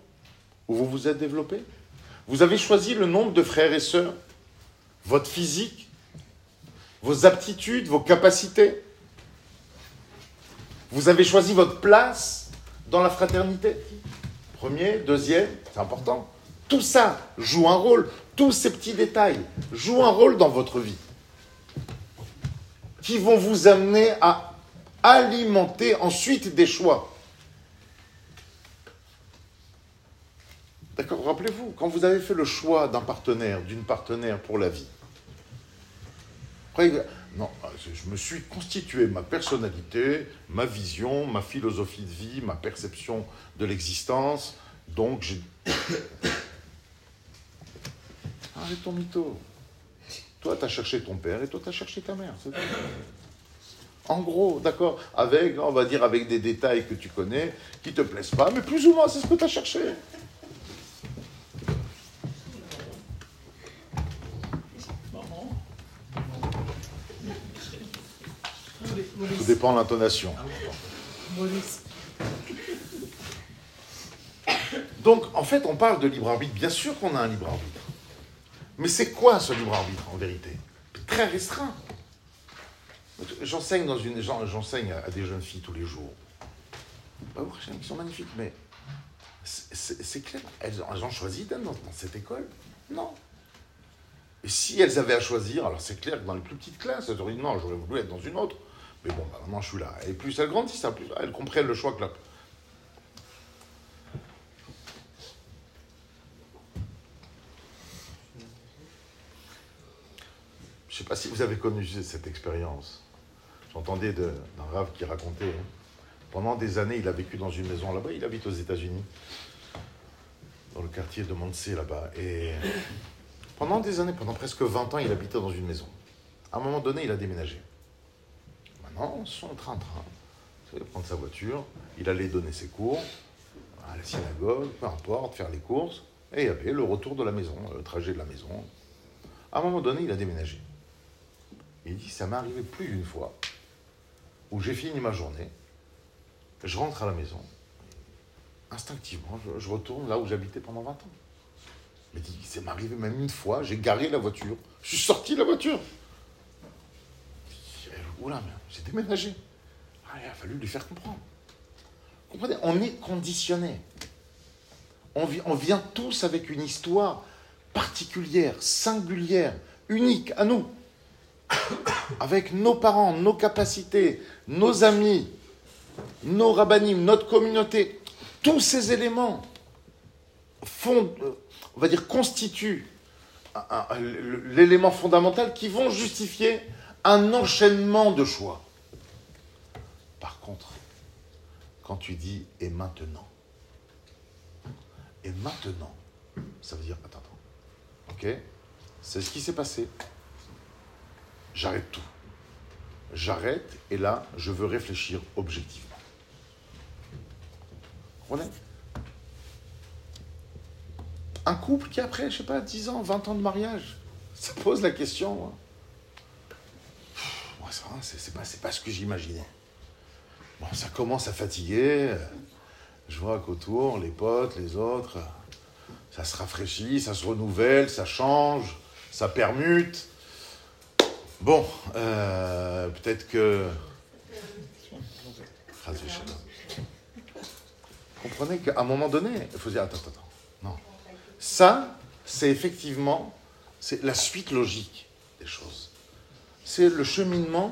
où vous vous êtes développé. Vous avez choisi le nombre de frères et sœurs, votre physique, vos aptitudes, vos capacités. Vous avez choisi votre place dans la fraternité. Premier, deuxième, c'est important. Tout ça joue un rôle. Tous ces petits détails jouent un rôle dans votre vie. Qui vont vous amener à alimenter ensuite des choix. D'accord Rappelez-vous, quand vous avez fait le choix d'un partenaire, d'une partenaire pour la vie, non, je me suis constitué ma personnalité, ma vision, ma philosophie de vie, ma perception de l'existence. Donc, j'ai. Arrête ton mytho. Toi, tu as cherché ton père et toi, tu as cherché ta mère. En gros, d'accord Avec, on va dire, avec des détails que tu connais, qui te plaisent pas, mais plus ou moins, c'est ce que tu as cherché. Tout dépend de l'intonation. Donc, en fait, on parle de libre arbitre. Bien sûr qu'on a un libre arbitre. Mais c'est quoi ce libre arbitre, en vérité? Très restreint. J'enseigne dans une, j'enseigne à des jeunes filles tous les jours. Ils sont magnifiques, mais c'est clair. Elles, ont choisi d'être dans, cette école? Non. Et si elles avaient à choisir, alors c'est clair que dans les plus petites classes, elles auraient dit non, j'aurais voulu être dans une autre. Mais bon, bah, maintenant je suis là. Et plus elles grandissent, hein, plus elles comprennent le choix que là. Je ne sais pas si vous avez connu cette expérience. J'entendais d'un rave qui racontait, hein. pendant des années, il a vécu dans une maison là-bas, il habite aux États-Unis, dans le quartier de Montsé là-bas. Et pendant des années, pendant presque 20 ans, il habitait dans une maison. À un moment donné, il a déménagé. Son train-train, il prendre sa voiture, il allait donner ses cours à la synagogue, peu importe, faire les courses, et il y avait le retour de la maison, le trajet de la maison. À un moment donné, il a déménagé. Il dit, ça m'est arrivé plus d'une fois où j'ai fini ma journée, je rentre à la maison, instinctivement, je, retourne là où j'habitais pendant 20 ans. Il dit, ça m'est arrivé même une fois, j'ai garé la voiture, je suis sorti de la voiture. Oula, j'ai déménagé. Ah, il a fallu lui faire comprendre. Comprenez, on est conditionné. On, on vient tous avec une histoire particulière, singulière, unique à nous avec nos parents, nos capacités, nos amis, nos rabbinim, notre communauté, tous ces éléments font, euh, on va dire, constituent l'élément fondamental qui vont justifier un enchaînement de choix. Par contre, quand tu dis et maintenant, et maintenant, ça veut dire attends, attends, ok, c'est ce qui s'est passé j'arrête tout. J'arrête et là, je veux réfléchir objectivement. Comprenez? Un couple qui, après, je sais pas, 10 ans, 20 ans de mariage, ça pose la question. Moi, c'est pas, pas ce que j'imaginais. Bon, ça commence à fatiguer. Je vois qu'autour, les potes, les autres, ça se rafraîchit, ça se renouvelle, ça change, ça permute. Bon, euh, peut-être que. Comprenez qu'à un moment donné, il faut dire attends, attends, attends. Non. Ça, c'est effectivement c'est la suite logique des choses. C'est le cheminement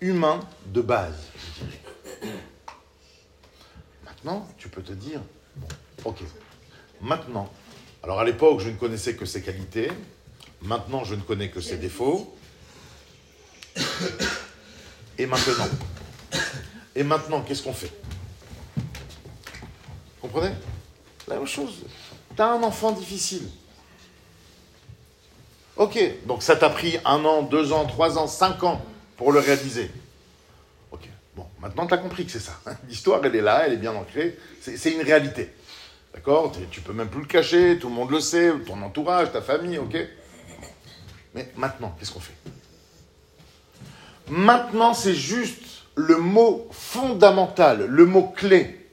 humain de base. Maintenant, tu peux te dire, bon, ok, maintenant, alors à l'époque, je ne connaissais que ses qualités, maintenant, je ne connais que ses défauts, et maintenant Et maintenant, qu'est-ce qu'on fait? Comprenez? La même chose. Tu as un enfant difficile. Ok, donc ça t'a pris un an, deux ans, trois ans, cinq ans pour le réaliser. Ok, bon, maintenant tu as compris que c'est ça. L'histoire, elle est là, elle est bien ancrée, c'est une réalité. D'accord? Tu peux même plus le cacher, tout le monde le sait, ton entourage, ta famille, ok? Mais maintenant, qu'est-ce qu'on fait? Maintenant, c'est juste le mot fondamental, le mot clé.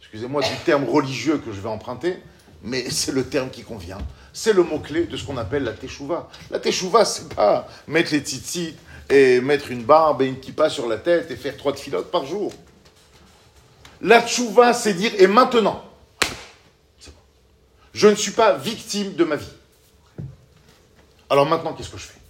Excusez-moi du terme religieux que je vais emprunter, mais c'est le terme qui convient. C'est le mot-clé de ce qu'on appelle la teshuva. La teshuva, c'est pas mettre les tzitzit et mettre une barbe et une kippa sur la tête et faire trois filotes par jour. La teshuva, c'est dire, et maintenant, je ne suis pas victime de ma vie. Alors maintenant, qu'est-ce que je fais?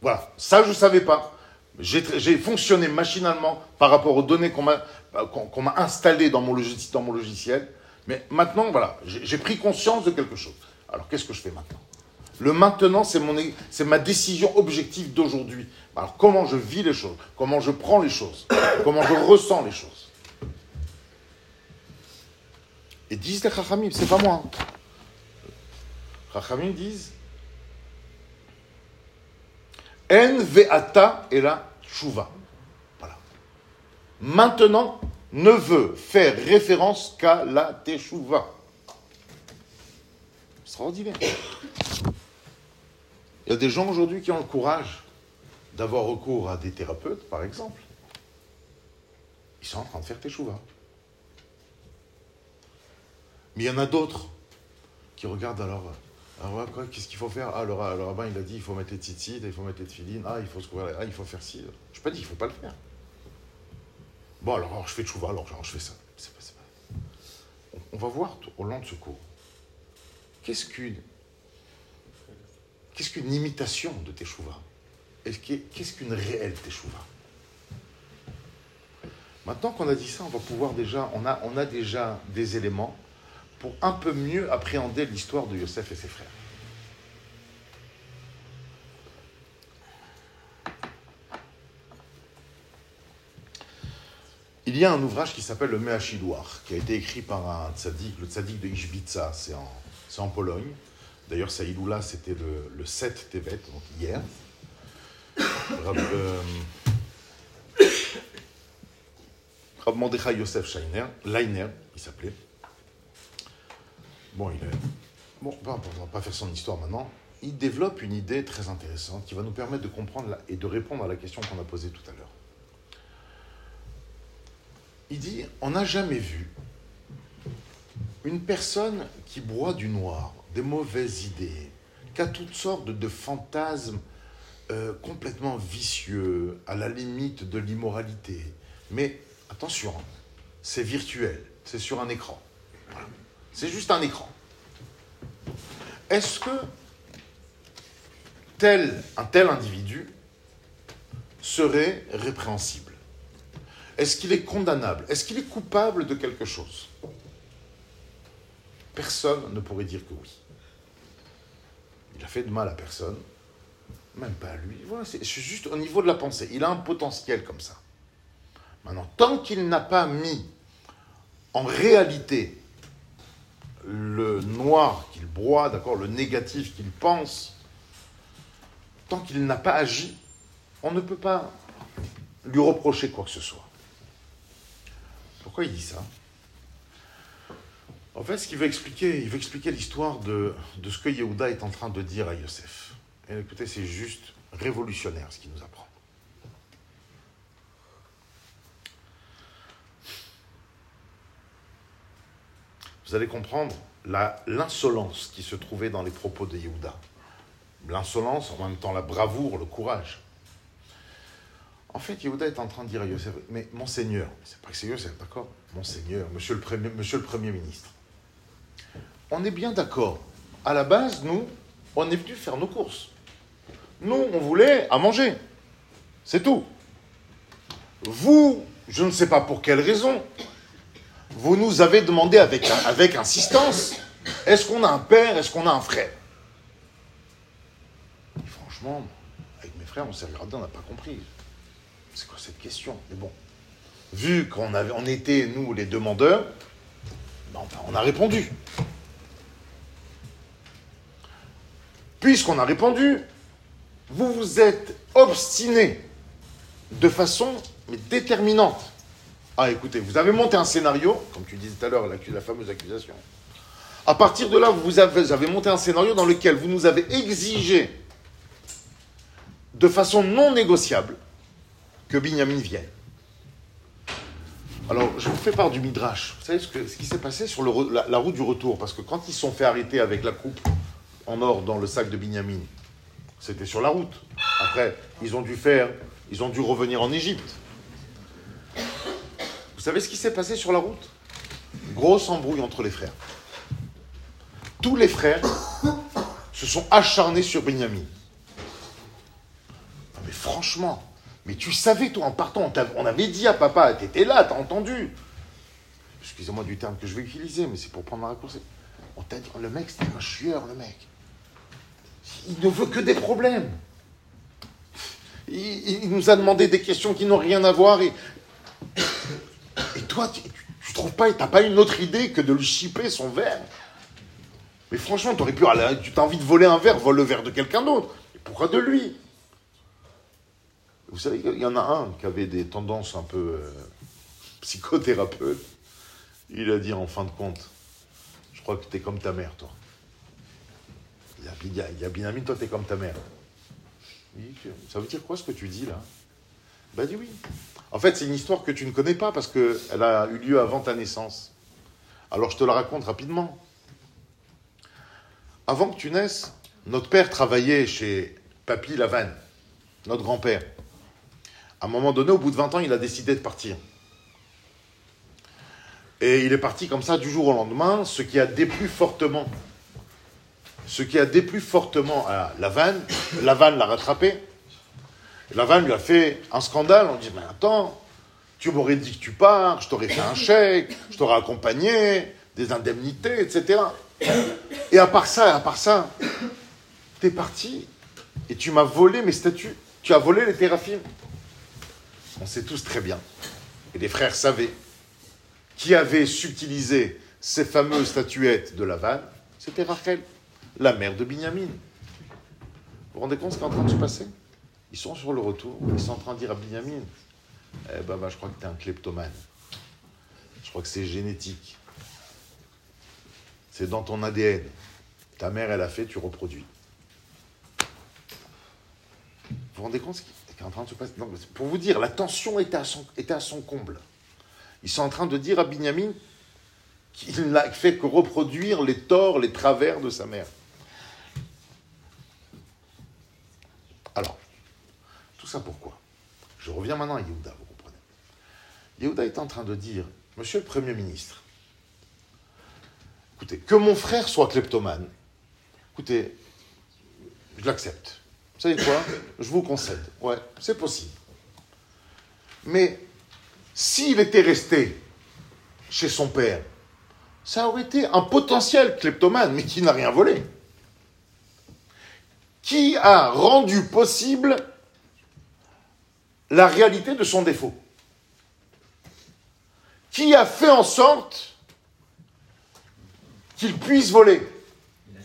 Voilà, ça je ne savais pas. J'ai fonctionné machinalement par rapport aux données qu'on m'a installées dans mon logiciel. Mais maintenant, voilà, j'ai pris conscience de quelque chose. Alors qu'est-ce que je fais maintenant? Le maintenant, c'est ma décision objective d'aujourd'hui. Alors comment je vis les choses? Comment je prends les choses? Comment je ressens les choses? Et disent les Chachamim, c'est pas moi. Chachamim disent En ve'ata et la Chouva. Voilà. Maintenant, ne veut faire référence qu'à la Teshuvah. Extraordinaire. Il y a des gens aujourd'hui qui ont le courage d'avoir recours à des thérapeutes, par exemple. Ils sont en train de faire Teshuvah. Mais il y en a d'autres qui regardent alors. Alors, qu'est-ce qu'il faut faire? Ah, le, rabbin, il a dit il faut mettre les tzitzit, il faut mettre les tefilines, ah, il faut se couvrir, ah, il faut faire ci. Je n'ai pas dit qu'il ne faut pas le faire. Bon, alors, je fais tchouva, alors, je fais ça. On, va voir au long de ce cours. Qu'est-ce qu'une imitation de teshuva Qu'est-ce qu'une réelle teshuva Maintenant qu'on a dit ça, on va pouvoir déjà, on a, déjà des éléments pour un peu mieux appréhender l'histoire de Yosef et ses frères. Il y a un ouvrage qui s'appelle le Meachidouar, qui a été écrit par un tzaddik, le tzaddik de Ishbitsa, c'est en, en, Pologne. D'ailleurs, Saïdoula, c'était le, le 7 Tevet, donc hier. Rab, euh, Mordechai Yosef Scheiner, Leiner, il s'appelait. Bon, il est. Bon, on va pas faire son histoire maintenant. Il développe une idée très intéressante qui va nous permettre de comprendre et de répondre à la question qu'on a posée tout à l'heure. Il dit On n'a jamais vu une personne qui broie du noir, des mauvaises idées, qui a toutes sortes de, fantasmes euh, complètement vicieux, à la limite de l'immoralité. Mais attention, c'est virtuel, c'est sur un écran. C'est juste un écran. Est-ce que tel, un tel individu serait répréhensible? Est-ce qu'il est condamnable? Est-ce qu'il est coupable de quelque chose? Personne ne pourrait dire que oui. Il a fait de mal à personne, même pas à lui. Voilà, c'est juste au niveau de la pensée. Il a un potentiel comme ça. Maintenant, tant qu'il n'a pas mis en réalité le noir qu'il broie, d'accord, le négatif qu'il pense, tant qu'il n'a pas agi, on ne peut pas lui reprocher quoi que ce soit. Pourquoi il dit ça? En fait, ce qu'il veut expliquer, il veut expliquer l'histoire de, de ce que Yehuda est en train de dire à Yosef. Et écoutez, c'est juste révolutionnaire ce qu'il nous apprend. Vous allez comprendre l'insolence qui se trouvait dans les propos de Yehuda. L'insolence, en même temps la bravoure, le courage. En fait, Yehuda est en train de dire à Yosef, mais Monseigneur, c'est pas que c'est Yosef, d'accord? Monseigneur, monsieur le, premier, monsieur le Premier ministre, on est bien d'accord. À la base, nous, on est venu faire nos courses. Nous, on voulait à manger. C'est tout. Vous, je ne sais pas pour quelle raison, vous nous avez demandé avec, insistance, est-ce qu'on a un père, est-ce qu'on a un frère? Franchement, avec mes frères, on s'est regardé, on n'a pas compris c'est quoi cette question? Mais bon, vu qu'on on était, nous, les demandeurs, ben, on a répondu. Puisqu'on a répondu, vous vous êtes obstiné de façon déterminante. Ah, écoutez, vous avez monté un scénario, comme tu disais tout à l'heure, la, fameuse accusation. À partir de là, vous avez, monté un scénario dans lequel vous nous avez exigé de façon non négociable que Binyamin vienne. Alors, je vous fais part du Midrash. Vous savez ce, qui s'est passé sur la, route du retour? Parce que quand ils sont fait arrêter avec la coupe en or dans le sac de Binyamin, c'était sur la route. Après, ils ont dû faire, ils ont dû revenir en Égypte. Vous savez ce qui s'est passé sur la route? Grosse embrouille entre les frères. Tous les frères se sont acharnés sur Binyamin. mais franchement, mais tu savais, toi, en partant, on, avait dit à papa, t'étais là, t'as entendu. Excusez-moi du terme que je vais utiliser, mais c'est pour prendre ma réponse. On le mec, c'était un chieur, le mec. Il ne veut que des problèmes. Il, nous a demandé des questions qui n'ont rien à voir. Et, toi, tu, ne trouves pas, t'as pas une autre idée que de lui chipper son verre? Mais franchement, aurais pu, tu as envie de voler un verre, vole le verre de quelqu'un d'autre. Et pourquoi de lui? Vous savez, il y en a un qui avait des tendances un peu euh, psychothérapeutes. Il a dit en fin de compte, crois que tu es comme ta mère, toi. Il y a, Binyamin, toi, tu es comme ta mère. Ça veut dire quoi ce que tu dis là? Ben dis oui. En fait, c'est une histoire que tu ne connais pas parce qu'elle a eu lieu avant ta naissance. Alors je te la raconte rapidement. Avant que tu naisses, notre père travaillait chez Papy Lavanne, notre grand-père. À un moment donné, au bout de 20 ans, il a décidé de partir. Et il est parti comme ça du jour au lendemain, ce qui a déplu fortement. Ce qui a déplu fortement à Lavanne. Lavanne l'a rattrapé. Lavanne lui a fait un scandale. On dit Mais attends, tu m'aurais dit que tu pars, je t'aurais fait un chèque, je t'aurais accompagné, des indemnités, etc. Et à part ça, à part ça, t'es parti et tu m'as volé mes statues. Tu as volé les théraphimes. On sait tous très bien. Et les frères savaient qui avait subtilisé ces fameuses statuettes de Laval, c'était Rachel, la mère de Binyamin. Vous vous rendez compte ce qui est en train de se passer? Ils sont sur le retour, ils sont en train de dire à Binyamin Eh ben, je crois que tu es un kleptomane. Je crois que c'est génétique. C'est dans ton ADN. Ta mère, elle a fait, tu reproduis. Vous vous rendez compte ce qui est en train de se passer? Pour vous dire, la tension était à son comble. Ils sont en train de dire à Binyamin qu'il n'a fait que reproduire les torts, les travers de sa mère. Alors, tout ça pourquoi? Je reviens maintenant à Yehuda, vous comprenez? Yehuda est en train de dire, Monsieur le Premier ministre, écoutez, que mon frère soit kleptomane, écoutez, je l'accepte. Vous savez quoi? Je vous concède. Ouais, c'est possible. Mais s'il était resté chez son père, ça aurait été un potentiel kleptomane, mais qui n'a rien volé. Qui a rendu possible la réalité de son défaut. Qui a fait en sorte qu'il puisse voler. Vous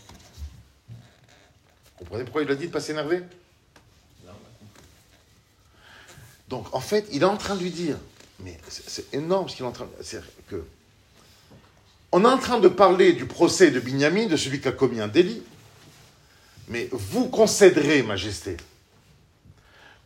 comprenez pourquoi il a dit de pas s'énerver? Donc en fait, il est en train de lui dire, mais c'est énorme ce qu'il est en train de... C'est que... On est en train de parler du procès de Binyamin, de celui qui a commis un délit. Mais vous concéderez, Majesté,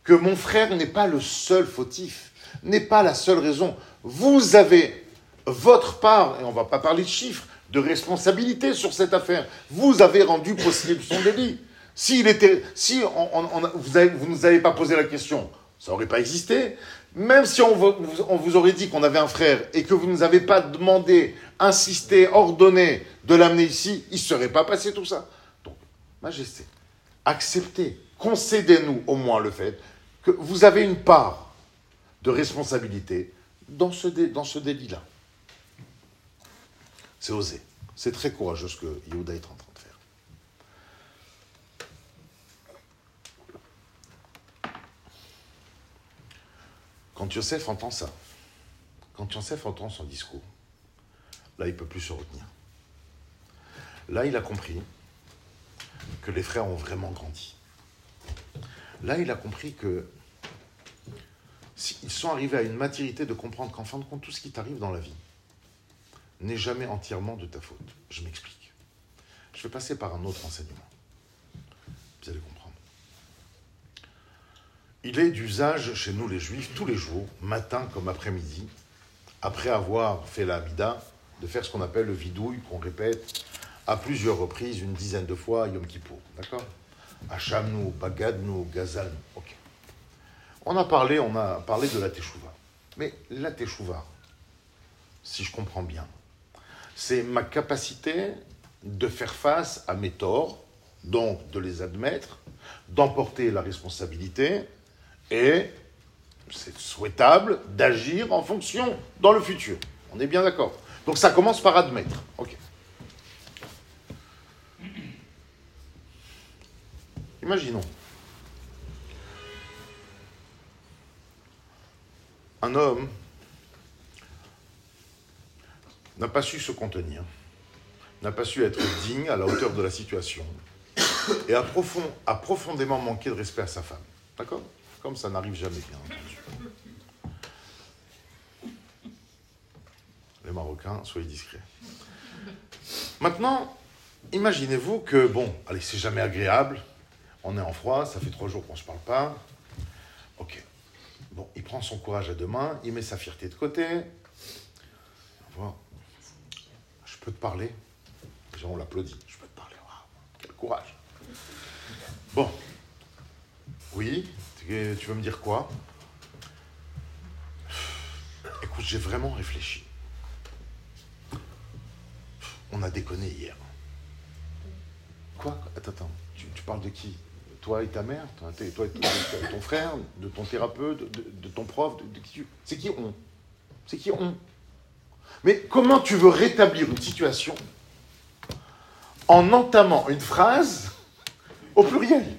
que mon frère n'est pas le seul fautif, n'est pas la seule raison. Vous avez votre part, et on ne va pas parler de chiffres, de responsabilité sur cette affaire. Vous avez rendu possible son délit. S'il était, si on, vous ne nous avez pas posé la question, ça n'aurait pas existé. Même si on vous, aurait dit qu'on avait un frère et que vous ne nous avez pas demandé, insisté, ordonné de l'amener ici, il ne serait pas passé tout ça. Donc, Majesté, acceptez, concédez-nous au moins le fait que vous avez une part de responsabilité dans ce, délit-là. C'est osé. C'est très courageux ce que Yehuda est en train Quand Yosef entend ça, quand Yosef entend son discours, là, il ne peut plus se retenir. Là, il a compris que les frères ont vraiment grandi. Là, il a compris que ils sont arrivés à une maturité de comprendre qu'en fin de compte, tout ce qui t'arrive dans la vie n'est jamais entièrement de ta faute. Je m'explique. Je vais passer par un autre enseignement. Vous allez comprendre. Il est d'usage chez nous les juifs, tous les jours, matin comme après-midi, après avoir fait la Hamida, de faire ce qu'on appelle le vidouille, qu'on répète à plusieurs reprises, une dizaine de fois, Yom Kippour. D'accord? Hachamnu, Bagadnu, Gazalnu. Ok. On a parlé, on a parlé de la Teshuvah. Mais la Teshuvah, si je comprends bien, c'est ma capacité de faire face à mes torts, donc de les admettre, d'emporter la responsabilité et c'est souhaitable d'agir en fonction dans le futur. On est bien d'accord. Donc ça commence par admettre. Ok. Imaginons. Un homme n'a pas su se contenir, n'a pas su être digne à la hauteur de la situation et a, a profondément manqué de respect à sa femme. D'accord? Comme ça n'arrive jamais bien. Les Marocains, soyez discrets. Maintenant, imaginez-vous que, bon, allez, c'est jamais agréable, on est en froid, ça fait trois jours qu'on ne se parle pas. Ok. Bon, il prend son courage à deux mains, il met sa fierté de côté. Voilà. Je peux te parler. Déjà, on l'applaudit. Je peux te parler. Quel courage. Bon. Oui, tu veux me dire quoi? Écoute, j'ai vraiment réfléchi. On a déconné hier. Quoi? Attends, attends. Tu, parles de qui? Toi et ta mère? Toi et ton, frère? De ton thérapeute? De, ton prof? De, qui C'est qui on? C'est qui on? Mais comment tu veux rétablir une situation en entamant une phrase au pluriel?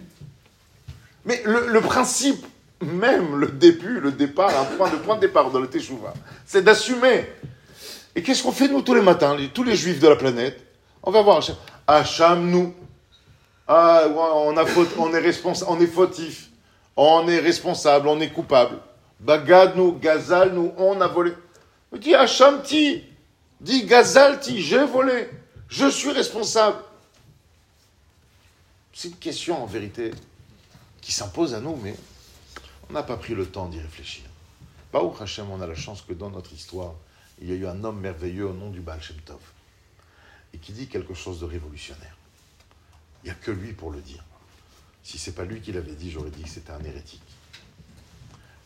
Mais le, principe même, le début, le départ, un point de point de départ dans le Teshuvah, c'est d'assumer et qu'est-ce qu'on fait nous tous les matins, tous les juifs de la planète? On va voir Hacham. Nous. Ah, on, a on, est on est fautif. On est responsable, on est coupable. Bagad nous, Gazal nous, on a volé. Dis Hacham ti. Dis Gazal ti, j'ai volé. Je suis responsable. C'est une question en vérité qui s'impose à nous, mais on n'a pas pris le temps d'y réfléchir. Baou Hachem, on a la chance que dans notre histoire, il y a eu un homme merveilleux au nom du Baal Shem Tov, et qui dit quelque chose de révolutionnaire. Il n'y a que lui pour le dire. Si c'est pas lui qui l'avait dit, j'aurais dit que c'était un hérétique.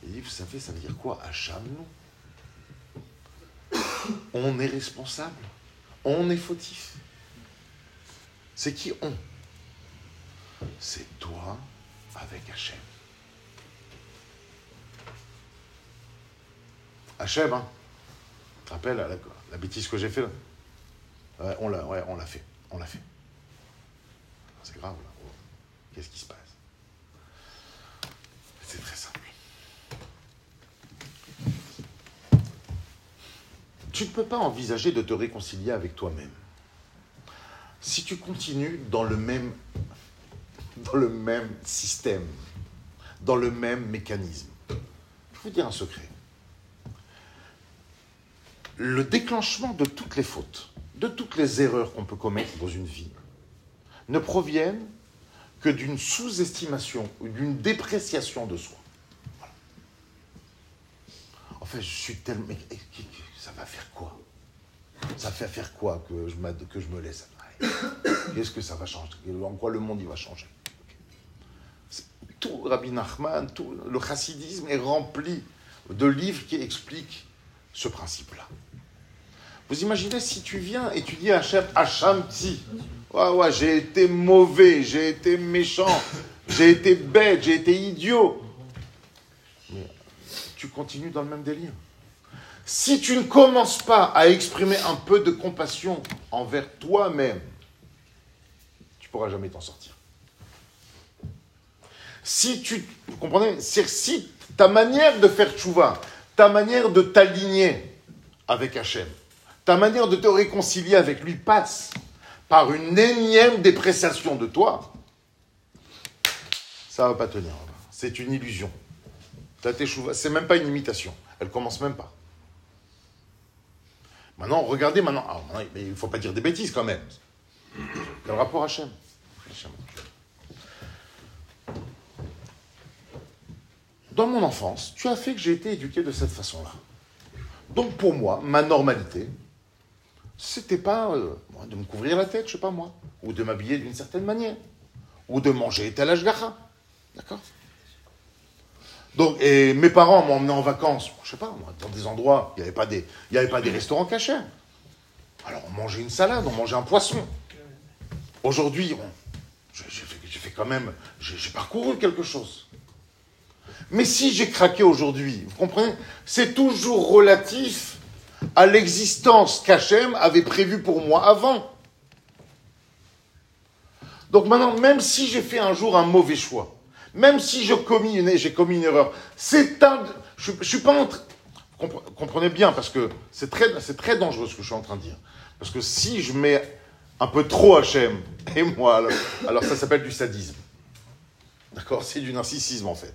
Il dit, vous savez, ça veut dire quoi Hacham, nous? On est responsable. On est fautif. C'est qui on? C'est toi avec Hachem. Hachem, hein te rappelles la, bêtise que j'ai fait On l'a ouais, on l'a fait. On l'a fait. C'est grave, là. Oh. Qu'est-ce qui se passe? C'est très simple. Tu ne peux pas envisager de te réconcilier avec toi-même. Si tu continues dans le même, dans le même système, dans le même mécanisme. Je vous dire un secret. Le déclenchement de toutes les fautes, de toutes les erreurs qu'on peut commettre dans une vie, ne proviennent que d'une sous-estimation ou d'une dépréciation de soi. En fait, je suis tellement... Ça va faire quoi? Ça fait faire quoi que je, me laisse? Qu'est-ce que ça va changer? En quoi le monde va changer? Tout Rabbi Nachman, tout le chassidisme est rempli de livres qui expliquent ce principe-là. Vous imaginez si tu viens et tu dis à ouais, ouais, j'ai été mauvais, j'ai été méchant, j'ai été bête, j'ai été idiot. Tu continues dans le même délire. Si tu ne commences pas à exprimer un peu de compassion envers toi-même, tu pourras jamais t'en sortir. Si tu, comprenez, si ta manière de faire tchouva, ta manière de t'aligner avec Hachem, ta manière de te réconcilier avec lui passe par une énième dépréciation de toi, ça va pas tenir. C'est une illusion. C'est même pas une imitation. Elle commence même pas. Maintenant, regardez maintenant. Ah, il ne faut pas dire des bêtises quand même. Le rapport Hachem. Dans mon enfance, tu as fait que j'ai été éduqué de cette façon-là. Donc pour moi, ma normalité, c'était pas euh, de me couvrir la tête, je sais pas moi, ou de m'habiller d'une certaine manière, ou de manger tel ashgacha. D'accord? Donc, et mes parents m'ont emmené en vacances, je sais pas, moi, dans des endroits, il n'y avait, pas des, restaurants cachés. Alors, on mangeait une salade, on mangeait un poisson. Aujourd'hui, j'ai fait, quand même, j'ai parcouru quelque chose. Mais si j'ai craqué aujourd'hui, vous comprenez C'est toujours relatif à l'existence qu'Hachem avait prévue pour moi avant. Donc maintenant, même si j'ai fait un jour un mauvais choix, même si j'ai commis une, j'ai commis une erreur, c'est un, je, suis pas comprenez bien, parce que c'est très, c'est très dangereux ce que je suis en train de dire. Parce que si je mets un peu trop Hachem et moi, alors, alors ça s'appelle du sadisme. D'accord? C'est du narcissisme en fait.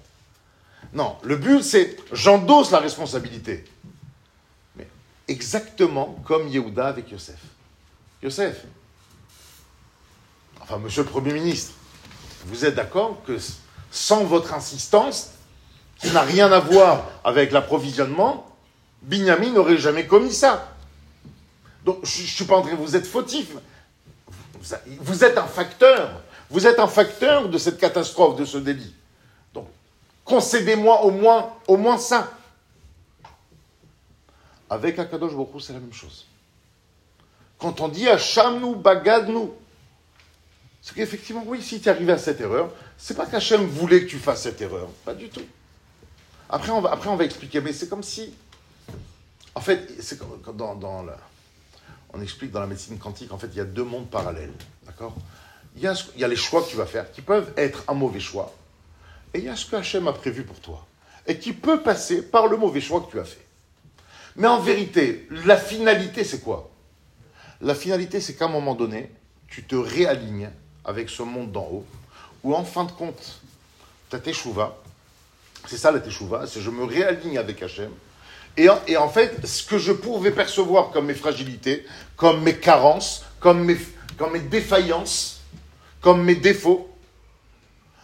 Non, le but, c'est j'endosse la responsabilité. Mais exactement comme Yehuda avec Yosef. Yosef, enfin, monsieur le Premier ministre, vous êtes d'accord que sans votre insistance, qui n'a rien à voir avec l'approvisionnement, Binyamin n'aurait jamais commis ça. Donc, je ne suis pas en train, vous êtes fautif. Vous êtes un facteur. Vous êtes un facteur de cette catastrophe, de ce délit. Concédez-moi au moins, au moins ça. Avec Akadosh Bokhu, c'est la même chose. Quand on dit Hachamnu Bagadnu, c'est qu'effectivement, oui, si tu es arrivé à cette erreur, c'est pas qu'Hachem voulait que tu fasses cette erreur. Pas du tout. Après, on va, après, on va expliquer, mais c'est comme si. En fait, c'est comme dans, dans la, on explique dans la médecine quantique, en fait, il y a deux mondes parallèles. D'accord? Il y, a, il y a les choix que tu vas faire, qui peuvent être un mauvais choix. Et il y a ce que Hachem a prévu pour toi. Et qui peut passer par le mauvais choix que tu as fait. Mais en vérité, la finalité, c'est quoi? La finalité, c'est qu'à un moment donné, tu te réalignes avec ce monde d'en haut, où en fin de compte, ta teshuva, c'est ça la teshuva, c'est je me réaligne avec Hachem, et en, fait, ce que je pouvais percevoir comme mes fragilités, comme mes carences, comme mes défaillances, comme mes défauts,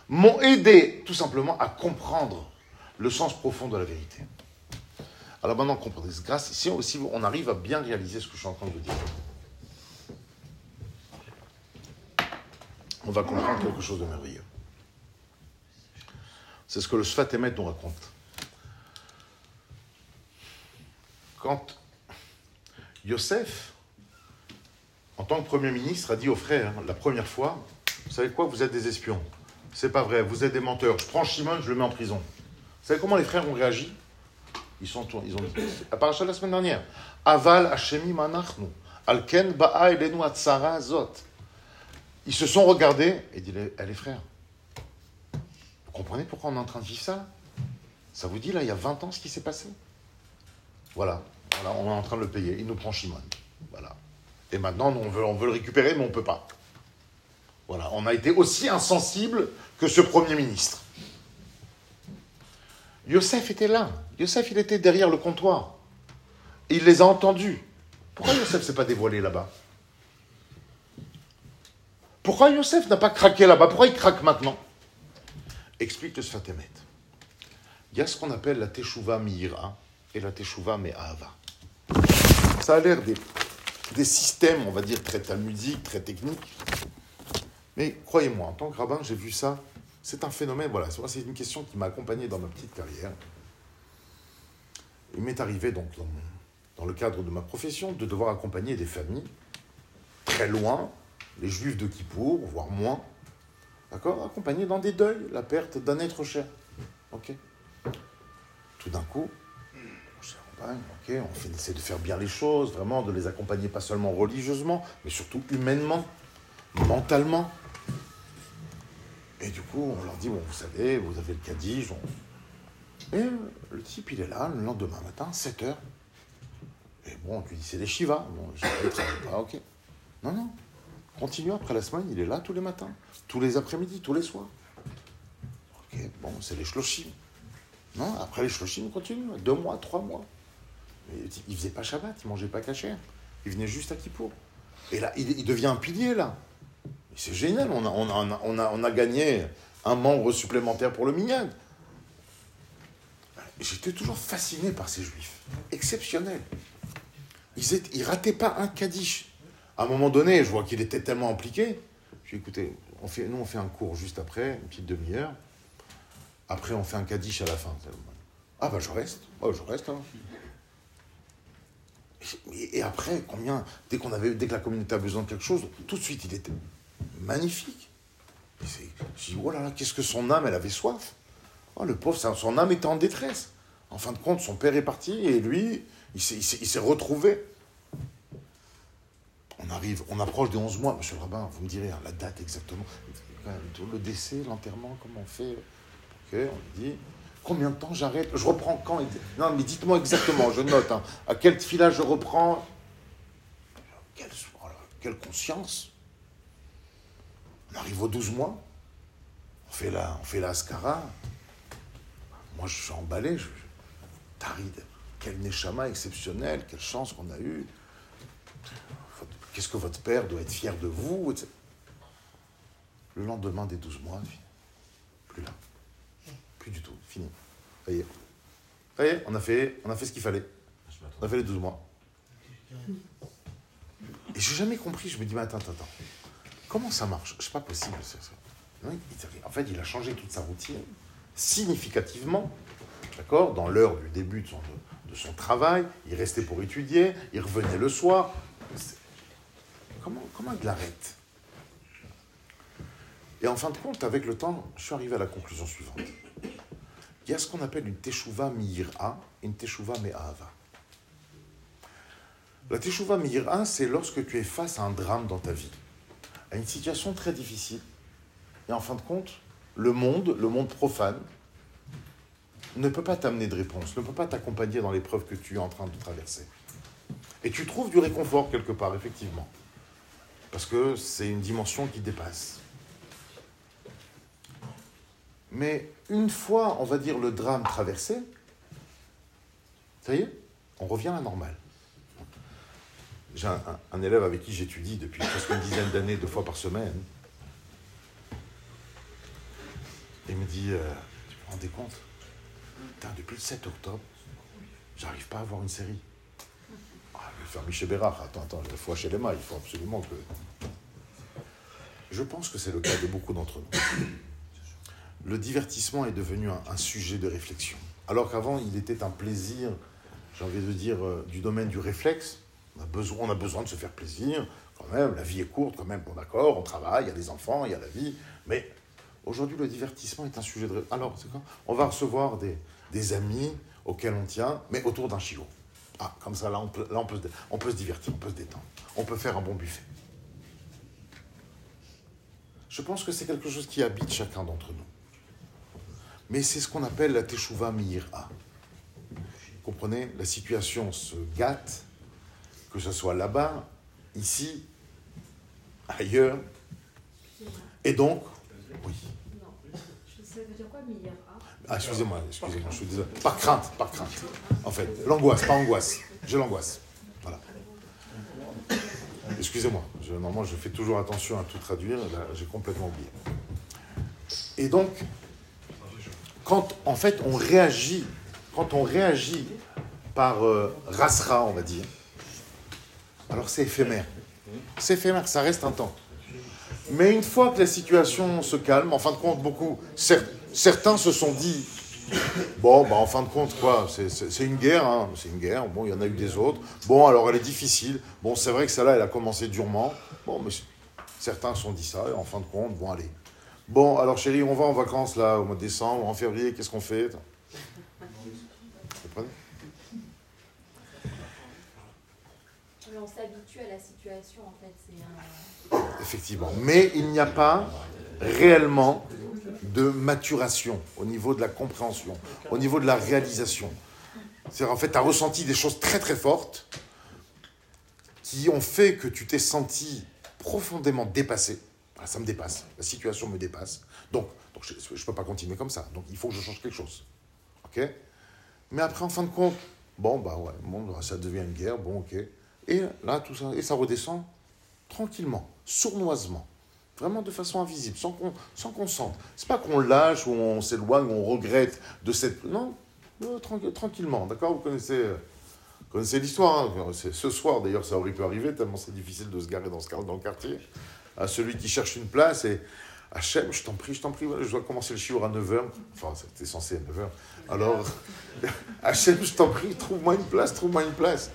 m'ont aidé tout simplement à comprendre le sens profond de la vérité. Alors maintenant, comprenez, grâce, si on, si on arrive à bien réaliser ce que je suis en train de dire, on va comprendre quelque chose de merveilleux. C'est ce que le Sfat nous raconte quand Yosef, en tant que Premier ministre, a dit aux frères, la première fois, vous savez quoi, vous êtes des espions. C'est pas vrai, vous êtes des menteurs. Je prends Shimon, je le mets en prison. Vous savez comment les frères ont réagi ils, sont, ils ont dit, à part la semaine dernière, Aval Hashemi Manachnu, Alken Ba'a Elenu Zot. Ils se sont regardés et dit, eh, les frères, vous comprenez pourquoi on est en train de vivre ça? Ça vous dit, là, il y a 20 ans, ce qui s'est passé? Voilà. on est en train de le payer. Il nous prend Shimon. Voilà. Et maintenant, on veut, on veut le récupérer, mais on ne peut pas. Voilà. On a été aussi insensible que ce Premier ministre. Yosef était là. Yosef, il était derrière le comptoir. il les a entendus. Pourquoi Yosef ne s'est pas dévoilé là-bas? Pourquoi Yosef n'a pas craqué là-bas? Pourquoi il craque maintenant? Explique le Sfatemet. Il y a ce qu'on appelle la Teshuvah Mihira et la Teshuvah mais Ahava. Ça a l'air des, des systèmes, on va dire, très talmudiques, très techniques. Mais croyez-moi, en tant que rabbin, j'ai vu ça. C'est un phénomène, voilà, c'est une question qui m'a accompagné dans ma petite carrière. Il m'est arrivé, donc, dans, le cadre de ma profession, de devoir accompagner des familles très loin, les juifs de Kippour, voire moins, d'accord Accompagner dans des deuils, la perte d'un être cher. Ok Tout d'un coup, ok, on essaie de faire bien les choses, vraiment, de les accompagner pas seulement religieusement, mais surtout humainement, mentalement. Et du coup, on leur dit, bon, vous savez, vous avez le caddie, Et le type, il est là, le lendemain matin, 7 heures. Et bon, on lui dit, c'est des Shivas. Bon, je ne pas, ok. Non, non. Continue après la semaine, il est là tous les matins, tous les après-midi, tous les soirs. Ok, bon, c'est les Shloshim. Non, après les Shloshim, on continue. Deux mois, trois mois. Il faisait pas Shabbat, il mangeait pas cachère. Il venait juste à Kippour. Et là, il, devient un pilier, là. C'est génial, on a, on, a, on, a, gagné un membre supplémentaire pour le Minyan. J'étais toujours fasciné par ces juifs. Exceptionnels. Ils, étaient, ils rataient pas un Kaddish. À un moment donné, je vois qu'il était tellement impliqué. Je lui écoutez, on fait, nous on fait un cours juste après, une petite demi-heure. Après, on fait un Kaddish à la fin. Ah bah je reste. Oh, je reste. Hein. Et après, combien Dès avait, dès que la communauté a besoin de quelque chose, tout de suite, il était magnifique. Je dis, oh là là, qu'est-ce que son âme, elle avait soif. Oh, le pauvre, son âme était en détresse. En fin de compte, son père est parti et lui, il s'est retrouvé. On arrive, on approche des 11 mois. Monsieur le rabbin, vous me direz hein, la date exactement. Le décès, l'enterrement, comment on fait Ok, on dit, Combien de temps j'arrête Je reprends quand Non, mais dites-moi exactement, je note. Hein. à quel filage je reprends quelle, quelle, conscience On arrive aux 12 mois. On fait la, on fait la ascara. moi, je suis emballé. Je, Tarid, quel Neshama exceptionnel, quelle chance qu'on a eue. Qu'est-ce que votre père doit être fier de vous Le lendemain des 12 mois, plus là. Plus du tout, fini. Ça y est. Ça y est, on a fait, on a fait ce qu'il fallait. On a fait les 12 mois. Et j'ai jamais compris, je me dis, mais attends, attends, attends. Comment ça marche? C'est pas possible. En fait, il a changé toute sa routine significativement, d'accord, dans l'heure du début de son, travail. Il restait pour étudier, il revenait le soir. Comment, comment il l'arrête? Et en fin de compte, avec le temps, je suis arrivé à la conclusion suivante. Il y a ce qu'on appelle une teshuva mi'ira et une teshuva me'ava. La teshuva mi'ira, c'est lorsque tu es face à un drame dans ta vie, à une situation très difficile. Et en fin de compte, le monde, le monde profane, ne peut pas t'amener de réponse, ne peut pas t'accompagner dans l'épreuve que tu es en train de traverser. Et tu trouves du réconfort quelque part, effectivement. Parce que c'est une dimension qui dépasse. Mais une fois, on va dire, le drame traversé, ça y est, on revient à la normale. J'ai un, élève avec qui j'étudie depuis presque une dizaine d'années, deux fois par semaine. Il me dit, euh, tu te rends compte? Depuis le 7 octobre, j'arrive pas à voir une série. Ah, je vais faire Michel Bérard. Attends, attends, il faut chez les mains, il faut absolument que. Je pense que c'est le cas de beaucoup d'entre nous. Le divertissement est devenu un, sujet de réflexion. Alors qu'avant, il était un plaisir, j'ai envie de dire, euh, du domaine du réflexe. On a, besoin, on a besoin de se faire plaisir, quand même, la vie est courte, quand même, bon d'accord, on travaille, il y a des enfants, il y a la vie, mais aujourd'hui, le divertissement est un sujet de... Alors, c'est quoi? On va recevoir des, amis auxquels on tient, mais autour d'un chiot. Ah, comme ça, là, on peut, on, peut, se divertir, on peut se détendre. On peut faire un bon buffet. Je pense que c'est quelque chose qui habite chacun d'entre nous. Mais c'est ce qu'on appelle la teshuva. Vous comprenez? La situation se gâte, que ce soit là-bas, ici, ailleurs. Et donc, oui. Ah, excusez-moi, excusez-moi, je suis désolé. Par crainte, par crainte. En fait, l'angoisse, pas angoisse. J'ai l'angoisse. Voilà. Excusez-moi, normalement je fais toujours attention à tout traduire, là j'ai complètement oublié. Et donc, quand en fait on réagit, quand on réagit par euh, rasra, on va dire, alors c'est éphémère. C'est éphémère, ça reste un temps. Mais une fois que la situation se calme, en fin de compte, beaucoup, certains se sont dit Bon, bah, en fin de compte, quoi, c'est une guerre, hein, c'est une guerre. Bon, il y en a eu des autres. Bon, alors elle est difficile. Bon, c'est vrai que celle-là, elle a commencé durement. Bon, mais certains se sont dit ça, et en fin de compte, bon, allez. Bon, alors chérie, on va en vacances, là, au mois de décembre, en février, qu'est-ce qu'on fait Vous on s'habitue à la situation, en fait. Effectivement. Mais il n'y a pas réellement de maturation, au niveau de la compréhension, au niveau de la réalisation. C'est-à-dire, en fait, tu as ressenti des choses très très fortes qui ont fait que tu t'es senti profondément dépassé. Ah, ça me dépasse, la situation me dépasse. Donc, je ne peux pas continuer comme ça. Donc, il faut que je change quelque chose. OK? Mais après, en fin de compte, bon, bah ouais, bon, ça devient une guerre, bon, OK. Et là, tout ça, et ça redescend tranquillement, sournoisement. Vraiment de façon invisible, sans qu'on sans qu'on sente. C'est pas qu'on lâche ou on s'éloigne ou on regrette de cette. Non, tranquillement, d'accord? Vous connaissez, connaissez l'histoire. Hein ce soir, d'ailleurs, ça aurait pu arriver, tellement c'est difficile de se garer dans, ce, dans le quartier. À celui qui cherche une place et. Hachem, je t'en prie, je t'en prie, je dois commencer le chiour à 9h. Enfin, c'était censé à 9h. Alors, Hachem, je t'en prie, trouve-moi une place, trouve-moi une place.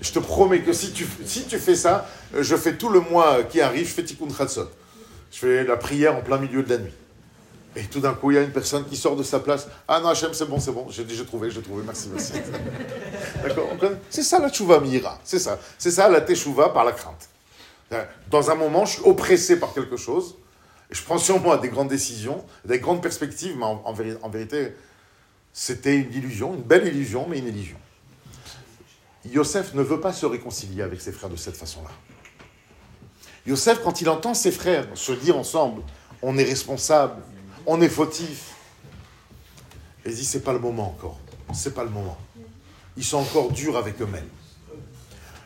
Je te promets que si tu, si tu fais ça, je fais tout le mois qui arrive, je fais Tikkun Chatzot. Je fais la prière en plein milieu de la nuit. Et tout d'un coup, il y a une personne qui sort de sa place. Ah non, Hachem, c'est bon, c'est bon. J'ai déjà trouvé, j'ai trouvé. Merci, merci. D'accord C'est ça la tchouva mira. C'est ça. C'est ça la teshuva par la crainte. Dans un moment, je suis oppressé par quelque chose. Et je prends sur moi des grandes décisions, des grandes perspectives. Mais en, en vérité, c'était une illusion, une belle illusion, mais une illusion. Yosef ne veut pas se réconcilier avec ses frères de cette façon-là. Yosef, quand il entend ses frères se dire ensemble, on est responsable, on est fautif, il dit, c'est pas le moment encore. C'est pas le moment. Ils sont encore durs avec eux-mêmes.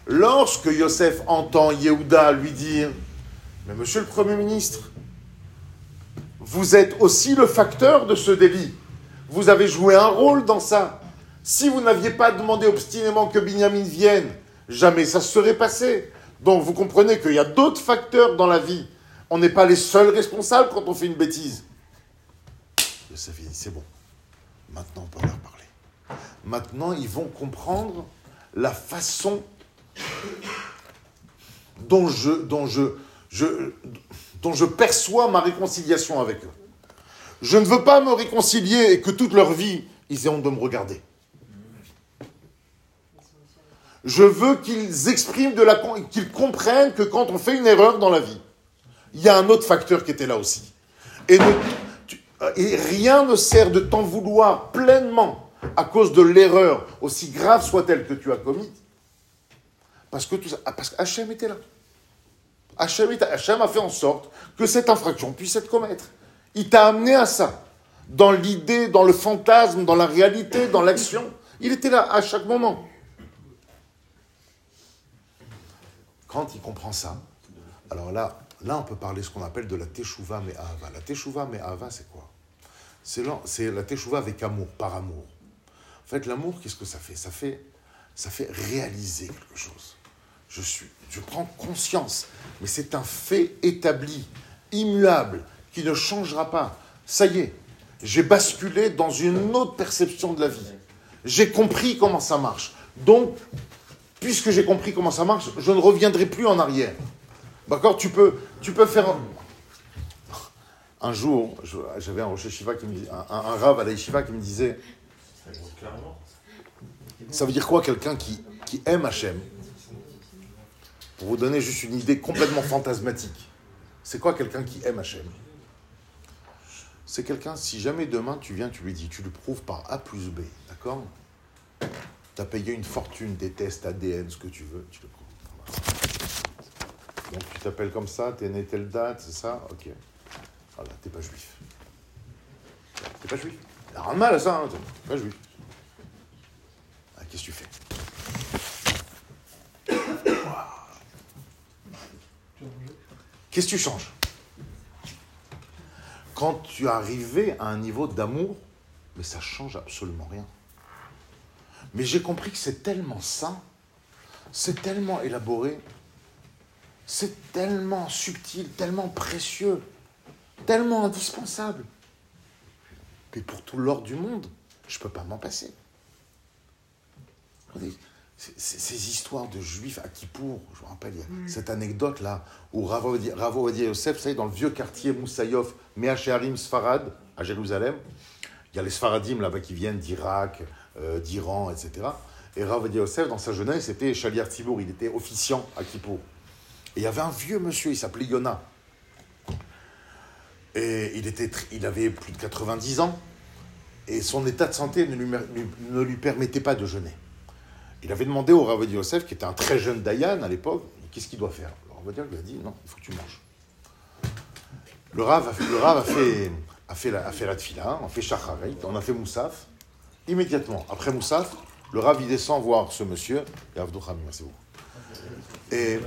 Lorsque Yosef entend Yehuda lui dire, mais monsieur le Premier ministre, vous êtes aussi le facteur de ce délit. Vous avez joué un rôle dans ça. Si vous n'aviez pas demandé obstinément que Binyamin vienne, jamais ça se serait passé. Donc vous comprenez qu'il y a d'autres facteurs dans la vie. On n'est pas les seuls responsables quand on fait une bêtise. Yosef dit, c'est bon. Maintenant, on peut leur parler. Maintenant, ils vont comprendre la façon dont je perçois ma réconciliation avec eux. Je ne veux pas me réconcilier et que toute leur vie, ils aient honte de me regarder. Je veux qu'ils expriment qu'ils comprennent que quand on fait une erreur dans la vie, il y a un autre facteur qui était là aussi. Et, et rien ne sert de t'en vouloir pleinement à cause de l'erreur, aussi grave soit-elle que tu as commise, parce que tout ça, parce qu'Hachem était là. Hachem, a fait en sorte que cette infraction puisse être commettre. Il t'a amené à ça. Dans l'idée, dans le fantasme, dans la réalité, dans l'action. Il était là à chaque moment. Quand il comprend ça, alors là, là on peut parler ce qu'on appelle de la teshuva mais ava. La teshuva mais ava, c'est quoi C'est la teshuva avec amour, par amour. En fait, l'amour, qu'est-ce que ça fait? Ça fait ça fait réaliser quelque chose. Je suis, je prends conscience, mais c'est un fait établi, immuable, qui ne changera pas. Ça y est, j'ai basculé dans une autre perception de la vie. J'ai compris comment ça marche. Donc, puisque j'ai compris comment ça marche, je ne reviendrai plus en arrière. D'accord tu peux, tu peux faire. Un, jour, j'avais un Rocher Shiva qui me un, à la qui me disait Ça veut dire quoi quelqu'un qui, qui aime Hachem? Pour vous donner juste une idée complètement fantasmatique. C'est quoi quelqu'un qui aime Hachem? C'est quelqu'un, si jamais demain tu viens, tu lui dis, tu le prouves par A plus B, d'accord? Tu as payé une fortune, des tests ADN, ce que tu veux, tu le prends. Donc tu t'appelles comme ça, tu es né telle date, c'est ça? Ok. Voilà, t'es pas juif. T'es pas juif? Il a rien de mal à ça, hein, t'es pas juif. Ah, Qu'est-ce que tu fais? Qu'est-ce que tu changes? Quand tu es arrivé à un niveau d'amour, mais ça change absolument rien. Mais j'ai compris que c'est tellement sain, c'est tellement élaboré, c'est tellement subtil, tellement précieux, tellement indispensable. Et pour tout l'or du monde, je ne peux pas m'en passer. Ces histoires de juifs à Kippour, je vous rappelle, il y a mm. cette anecdote-là, où Ravo Odia Yosef, vous savez, dans le vieux quartier Moussaïov, Meacharim Sfarad, à Jérusalem, il y a les Sfaradim là-bas qui viennent d'Irak, euh, d'Iran, etc. Et Rav Yosef, dans sa jeunesse, était Chalier Tibour, il était officiant à Kippour. Et il y avait un vieux monsieur, il s'appelait Yona. Et il, était, il avait plus de 90 ans. Et son état de santé ne lui, ne lui permettait pas de jeûner. Il avait demandé au Rav Yosef, qui était un très jeune Dayan à l'époque, qu'est-ce qu'il doit faire? Le Rav lui a dit, non, il faut que tu manges. Le Rav a fait, le Rav a fait, la, la tfila, on a fait Shacharit, on a fait Moussaf. Immédiatement, après Moussaf, le Rav descend voir ce monsieur, et c'est vous. Et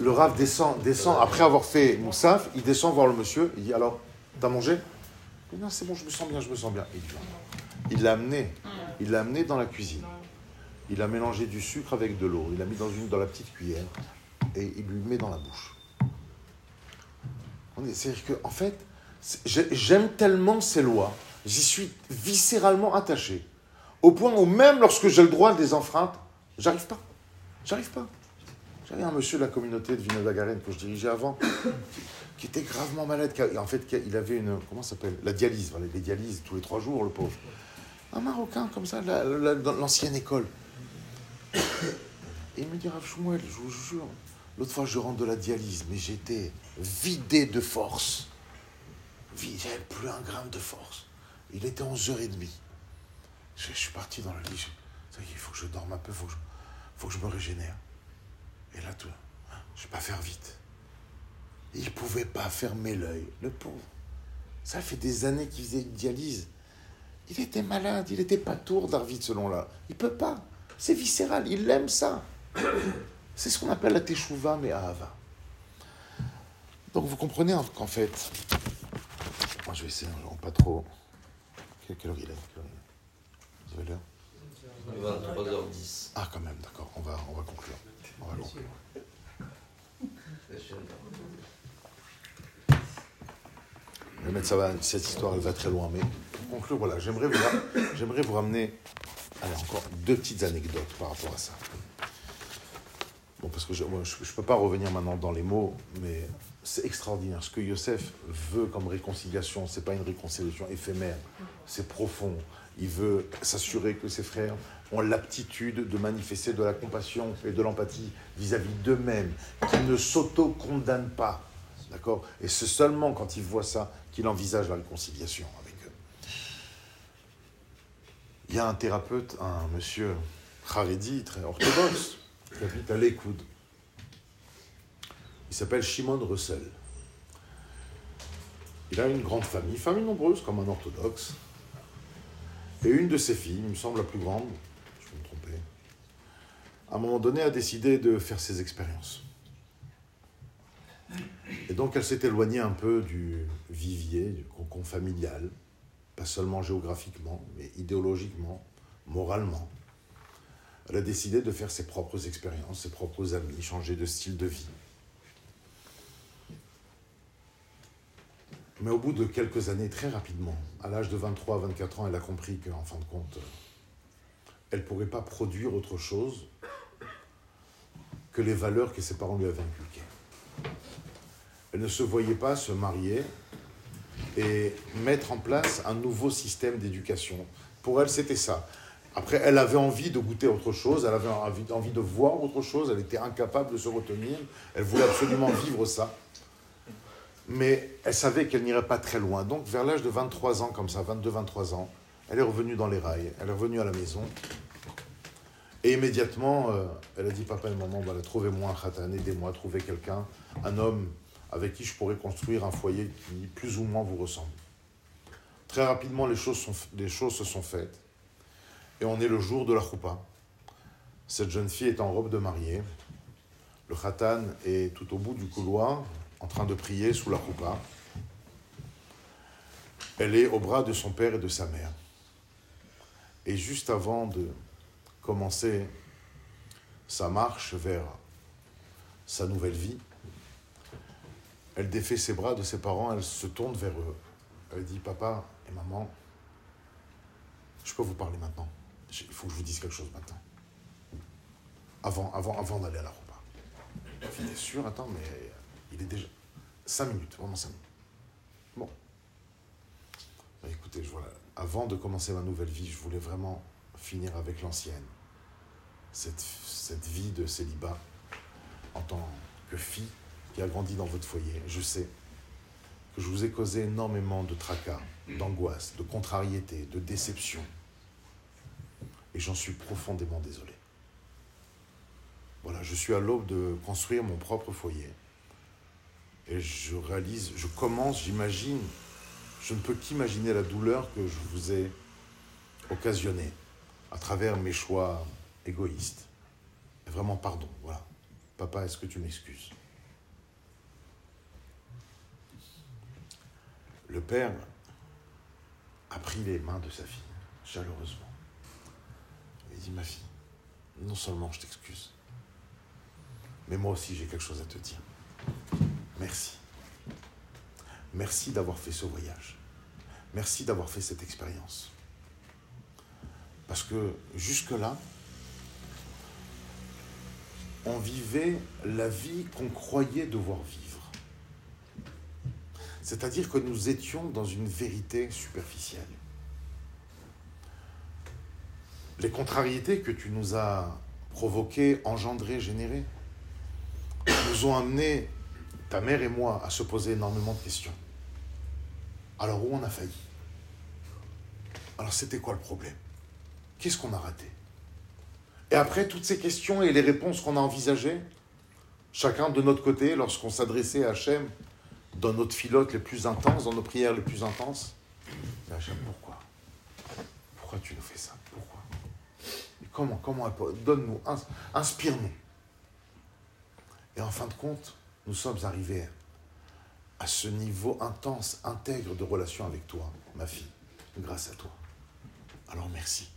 le Rav descend, descend, après avoir fait Moussaf, il descend voir le monsieur, il dit Alors, t'as mangé? Il Non, c'est bon, je me sens bien, je me sens bien. Il l'a amené, il l'a amené dans la cuisine. Il a mélangé du sucre avec de l'eau, il l'a mis dans, une, dans la petite cuillère, et il lui met dans la bouche. C'est-à-dire qu'en en fait, j'aime tellement ces lois j'y suis viscéralement attaché. Au point où même lorsque j'ai le droit des enfreintes, j'arrive pas. J'arrive pas. J'avais un monsieur de la communauté de Vinodagaren que je dirigeais avant, qui était gravement malade. En fait, il avait une. Comment ça s'appelle? La dialyse. Voilà, les dialyses tous les trois jours, le pauvre. Un Marocain, comme ça, dans l'ancienne école. Et il me dit Rav Shmuel, je vous jure, l'autre fois je rentre de la dialyse, mais j'étais vidé de force. J'avais plus un gramme de force. Il était 11h30. Je, je suis parti dans le lit. il faut que je dorme un peu, il faut, que je me régénère. Et là, tout, je ne vais pas faire vite. Il ne pouvait pas fermer l'œil, le pauvre. Ça fait des années qu'il faisait une dialyse. Il était malade, il était pas tour, David, selon là. Il peut pas. C'est viscéral, il aime ça. C'est ce qu'on appelle la teshuva, mais ahava. Donc vous comprenez qu'en fait, moi je vais essayer, en pas trop. Quelle heure il est Vous avez l'heure 23h10. Ah quand même, d'accord, on va, on va conclure. On va conclure. Mais ça va, cette histoire, elle va très loin. Mais pour conclure, voilà, j'aimerais vous, j'aimerais vous ramener allez, encore deux petites anecdotes par rapport à ça. Bon, parce que je ne peux pas revenir maintenant dans les mots, mais c'est extraordinaire. Ce que Yosef veut comme réconciliation, ce n'est pas une réconciliation éphémère, c'est profond. Il veut s'assurer que ses frères ont l'aptitude de manifester de la compassion et de l'empathie vis-à-vis d'eux-mêmes, qu'ils ne s'auto-condamnent pas. D'accord? Et c'est seulement quand il voit ça qu'il envisage la réconciliation avec eux. Il y a un thérapeute, un monsieur Haredi, très orthodoxe, habite à. Il s'appelle Shimon Russell. Il a une grande famille, famille nombreuse comme un orthodoxe. Et une de ses filles, il me semble la plus grande, je vais me tromper, à un moment donné a décidé de faire ses expériences. Et donc elle s'est éloignée un peu du vivier, du cocon familial, pas seulement géographiquement, mais idéologiquement, moralement. Elle a décidé de faire ses propres expériences, ses propres amis, changer de style de vie. Mais au bout de quelques années, très rapidement, à l'âge de 23 à 24 ans, elle a compris qu'en fin de compte, elle ne pourrait pas produire autre chose que les valeurs que ses parents lui avaient inculquées. Elle ne se voyait pas se marier et mettre en place un nouveau système d'éducation. Pour elle, c'était ça. Après, elle avait envie de goûter autre chose, elle avait envie de voir autre chose, elle était incapable de se retenir, elle voulait absolument vivre ça mais elle savait qu'elle n'irait pas très loin. Donc, vers l'âge de 23 ans, comme ça, 22-23 ans, elle est revenue dans les rails, elle est revenue à la maison. Et immédiatement, euh, elle a dit Papa et maman, voilà, trouvez-moi un khatan, aidez-moi, trouvez quelqu'un, un homme avec qui je pourrais construire un foyer qui plus ou moins vous ressemble. Très rapidement, les choses, sont, les choses se sont faites. Et on est le jour de la choupa. Cette jeune fille est en robe de mariée. Le khatan est tout au bout du couloir, en train de prier sous la roupa. Elle est au bras de son père et de sa mère. Et juste avant de commencer sa marche vers sa nouvelle vie, elle défait ses bras de ses parents, elle se tourne vers eux. Elle dit Papa et maman, je peux vous parler maintenant? Il faut que je vous dise quelque chose maintenant. Avant, avant, avant d'aller à la roupa. Elle dit sûr, attends, mais il est déjà. Cinq minutes, vraiment cinq minutes. Bon. Bah, écoutez, je, voilà. avant de commencer ma nouvelle vie, je voulais vraiment finir avec l'ancienne. Cette, cette vie de célibat en tant que fille qui a grandi dans votre foyer. Je sais que je vous ai causé énormément de tracas, d'angoisse, de contrariété, de déception. Et j'en suis profondément désolé. Voilà, je suis à l'aube de construire mon propre foyer. Et je réalise, je commence, j'imagine, je ne peux qu'imaginer la douleur que je vous ai occasionnée à travers mes choix égoïstes. Et vraiment, pardon, voilà. Papa, est-ce que tu m'excuses? Le père a pris les mains de sa fille, chaleureusement. Dit, ma fille, non seulement je t'excuse, mais moi aussi j'ai quelque chose à te dire. Merci. Merci d'avoir fait ce voyage. Merci d'avoir fait cette expérience. Parce que jusque-là, on vivait la vie qu'on croyait devoir vivre. C'est-à-dire que nous étions dans une vérité superficielle. Les contrariétés que tu nous as provoquées, engendrées, générées, nous ont amenés ta mère et moi, à se poser énormément de questions. Alors où on a failli? Alors c'était quoi le problème? Qu'est-ce qu'on a raté? Et après toutes ces questions et les réponses qu'on a envisagées, chacun de notre côté, lorsqu'on s'adressait à Hachem, dans notre filote les plus intenses, dans nos prières les plus intenses, Hachem, pourquoi? Pourquoi tu nous fais ça? Comment Comment Donne-nous, inspire-nous. Et en fin de compte, nous sommes arrivés à ce niveau intense, intègre de relation avec toi, ma fille, grâce à toi. Alors merci.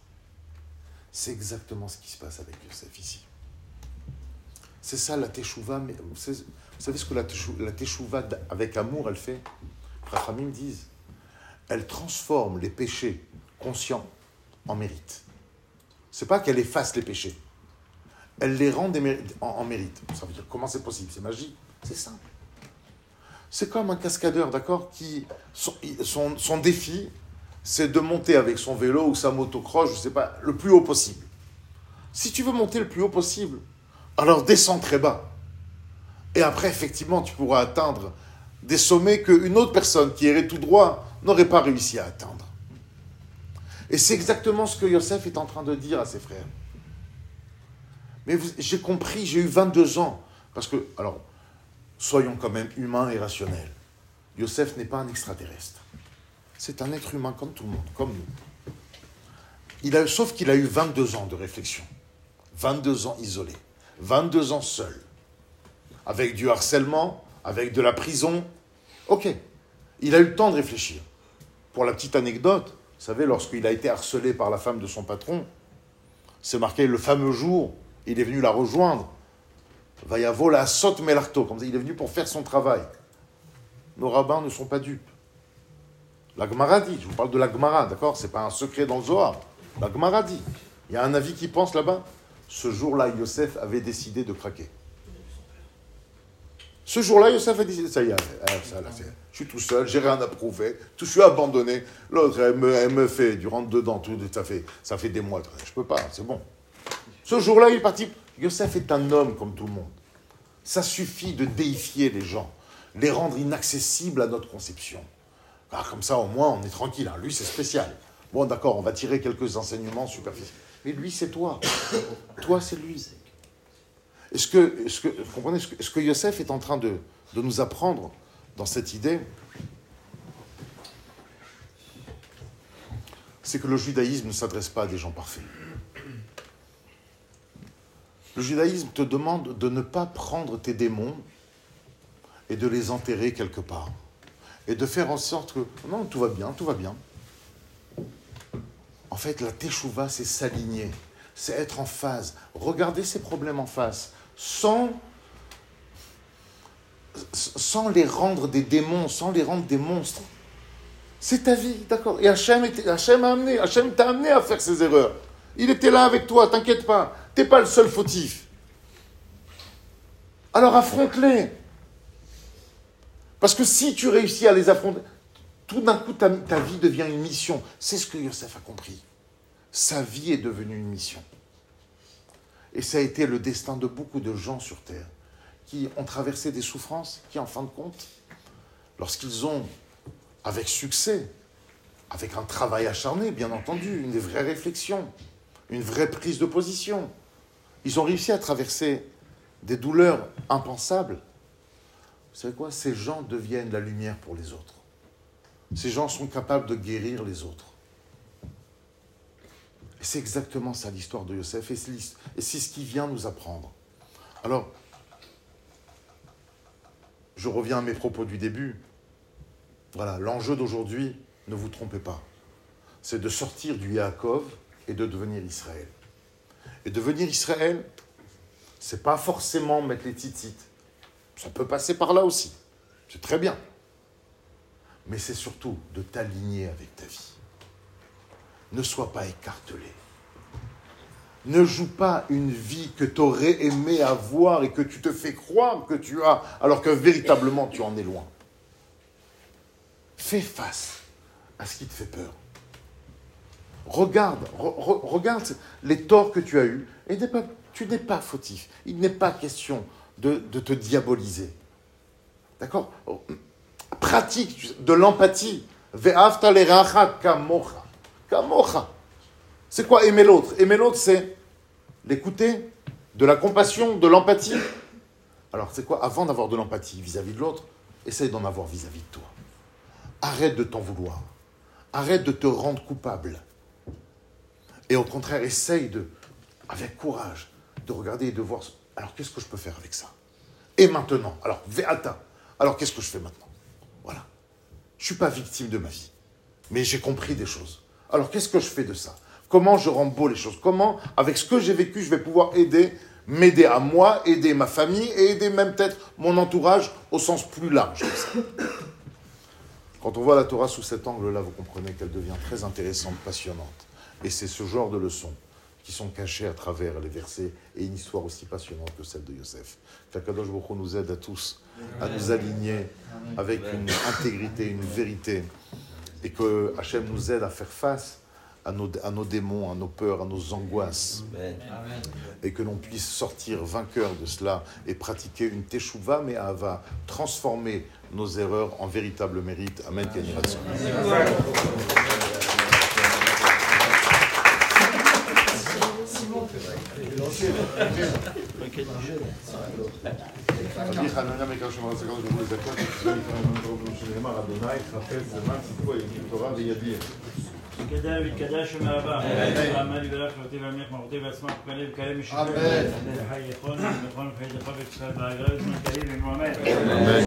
C'est exactement ce qui se passe avec Yosef ici. C'est ça la teshuva, mais vous savez, ce que la teshuva, avec amour, elle fait? Me disent, elle transforme les péchés conscients en mérite. C'est pas qu'elle efface les péchés, elle les rend en, mérite. Ça veut dire comment c'est possible? C'est magique, c'est simple. C'est comme un cascadeur, d'accord, qui son, son, défi, c'est de monter avec son vélo ou sa motocross, je sais pas, le plus haut possible. Si tu veux monter le plus haut possible, alors descends très bas. Et après, effectivement, tu pourras atteindre des sommets qu'une autre personne qui irait tout droit n'aurait pas réussi à atteindre. Et c'est exactement ce que Yosef est en train de dire à ses frères. Mais j'ai compris, j'ai eu 22 ans. Parce que, alors, soyons quand même humains et rationnels. Yosef n'est pas un extraterrestre. C'est un être humain comme tout le monde, comme nous. Sauf qu'il a eu 22 ans de réflexion. 22 ans isolé. 22 ans seul. Avec du harcèlement, avec de la prison. Ok. Il a eu le temps de réfléchir. Pour la petite anecdote, vous savez, lorsqu'il a été harcelé par la femme de son patron, c'est marqué le fameux jour, il est venu la rejoindre. Vayavo la saute melarto, comme ça, il est venu pour faire son travail. Nos rabbins ne sont pas dupes. La Gemara dit, je vous parle de la Gemara, d'accord C'est pas un secret dans le Zohar. La Gemara dit, il y a un avis qui pense là-bas. Ce jour-là, Yosef avait décidé de craquer. Ce jour-là, Yosef a dit, ça y est, je suis tout seul, j'ai rien à prouver, je suis abandonné. L'autre, elle me, fait du rentre dedans, tout, ça fait, ça fait des mois, je peux pas, c'est bon. Ce jour-là, il est parti. Yosef est un homme comme tout le monde. Ça suffit de déifier les gens, les rendre inaccessibles à notre conception. Ah, comme ça, au moins, on est tranquille. Hein. Lui, c'est spécial. Bon, d'accord, on va tirer quelques enseignements superficiels. Mais lui, c'est toi. toi, c'est lui. Est-ce que, est que, comprenez, ce que, ce que Yosef est en train de, de nous apprendre dans cette idée C'est que le judaïsme ne s'adresse pas à des gens parfaits. Le judaïsme te demande de ne pas prendre tes démons et de les enterrer quelque part. Et de faire en sorte que, non, tout va bien, tout va bien. En fait, la teshuva, c'est s'aligner, c'est être en phase, regarder ses problèmes en face, sans, les rendre des démons, sans les rendre des monstres. C'est ta vie, d'accord Et Hachem, a amené, Hachem t'a amené à faire ces erreurs. Il était là avec toi, t'inquiète pas. T'es pas le seul fautif. Alors affronte-les. Parce que si tu réussis à les affronter, tout d'un coup, ta, vie devient une mission. C'est ce que Yosef a compris. Sa vie est devenue une mission. Et ça a été le destin de beaucoup de gens sur Terre qui ont traversé des souffrances, qui en fin de compte, lorsqu'ils ont, avec succès, avec un travail acharné, bien entendu, une vraie réflexion, une vraie prise de position, ils ont réussi à traverser des douleurs impensables. Vous savez quoi? Ces gens deviennent la lumière pour les autres. Ces gens sont capables de guérir les autres. C'est exactement ça l'histoire de Yosef. Et c'est ce qui vient nous apprendre. Alors, je reviens à mes propos du début. Voilà, l'enjeu d'aujourd'hui, ne vous trompez pas, c'est de sortir du Yaakov et de devenir Israël. Et devenir Israël, c'est pas forcément mettre les titites. Ça peut passer par là aussi. C'est très bien. Mais c'est surtout de t'aligner avec ta vie. Ne sois pas écartelé. Ne joue pas une vie que tu aurais aimé avoir et que tu te fais croire que tu as, alors que véritablement tu en es loin. Fais face à ce qui te fait peur. Regarde, regarde les torts que tu as eus et tu n'es pas fautif. Il n'est pas question de, te diaboliser. D'accord? Pratique de l'empathie. C'est quoi aimer l'autre? Aimer l'autre, c'est l'écouter, de la compassion, de l'empathie. Alors, c'est quoi Avant d'avoir de l'empathie vis-à-vis de l'autre, essaye d'en avoir vis-à-vis de toi. Arrête de t'en vouloir. Arrête de te rendre coupable. Et au contraire, essaye de, avec courage, de regarder et de voir, alors qu'est-ce que je peux faire avec ça? Et maintenant, alors, Veata, alors qu'est-ce que je fais maintenant? Voilà. Je ne suis pas victime de ma vie, mais j'ai compris des choses. Alors qu'est-ce que je fais de ça? Comment je rends beau les choses? Comment, avec ce que j'ai vécu, je vais pouvoir aider, m'aider à moi, aider ma famille et aider même peut-être mon entourage au sens plus large. Quand on voit la Torah sous cet angle-là, vous comprenez qu'elle devient très intéressante, passionnante. Et c'est ce genre de leçons qui sont cachées à travers les versets et une histoire aussi passionnante que celle de Yosef. Qu'Akadosh Baruch nous aide à tous à nous aligner avec une intégrité, une vérité, et que Hachem nous aide à faire face à nos, à nos démons, à nos peurs, à nos angoisses, Amen. et que l'on puisse sortir vainqueur de cela et pratiquer une teshuva, mais à va transformer nos erreurs en véritable mérite. Amen. Ken Yireh Hashem. רבי חנניה מקרא שמר הסגר גבול לדקות, שזה נקרא ממנו רבנו שנאמר, אדוני חפץ זמן סיפור יגיד תורה كذلك كداش ما باع عمالي بالاخر وطيب عميق مغطيب اسمع كلام كلام الشيخ حي اخواني اخواني في حيد قبل شهر بعجرات من كريم ومات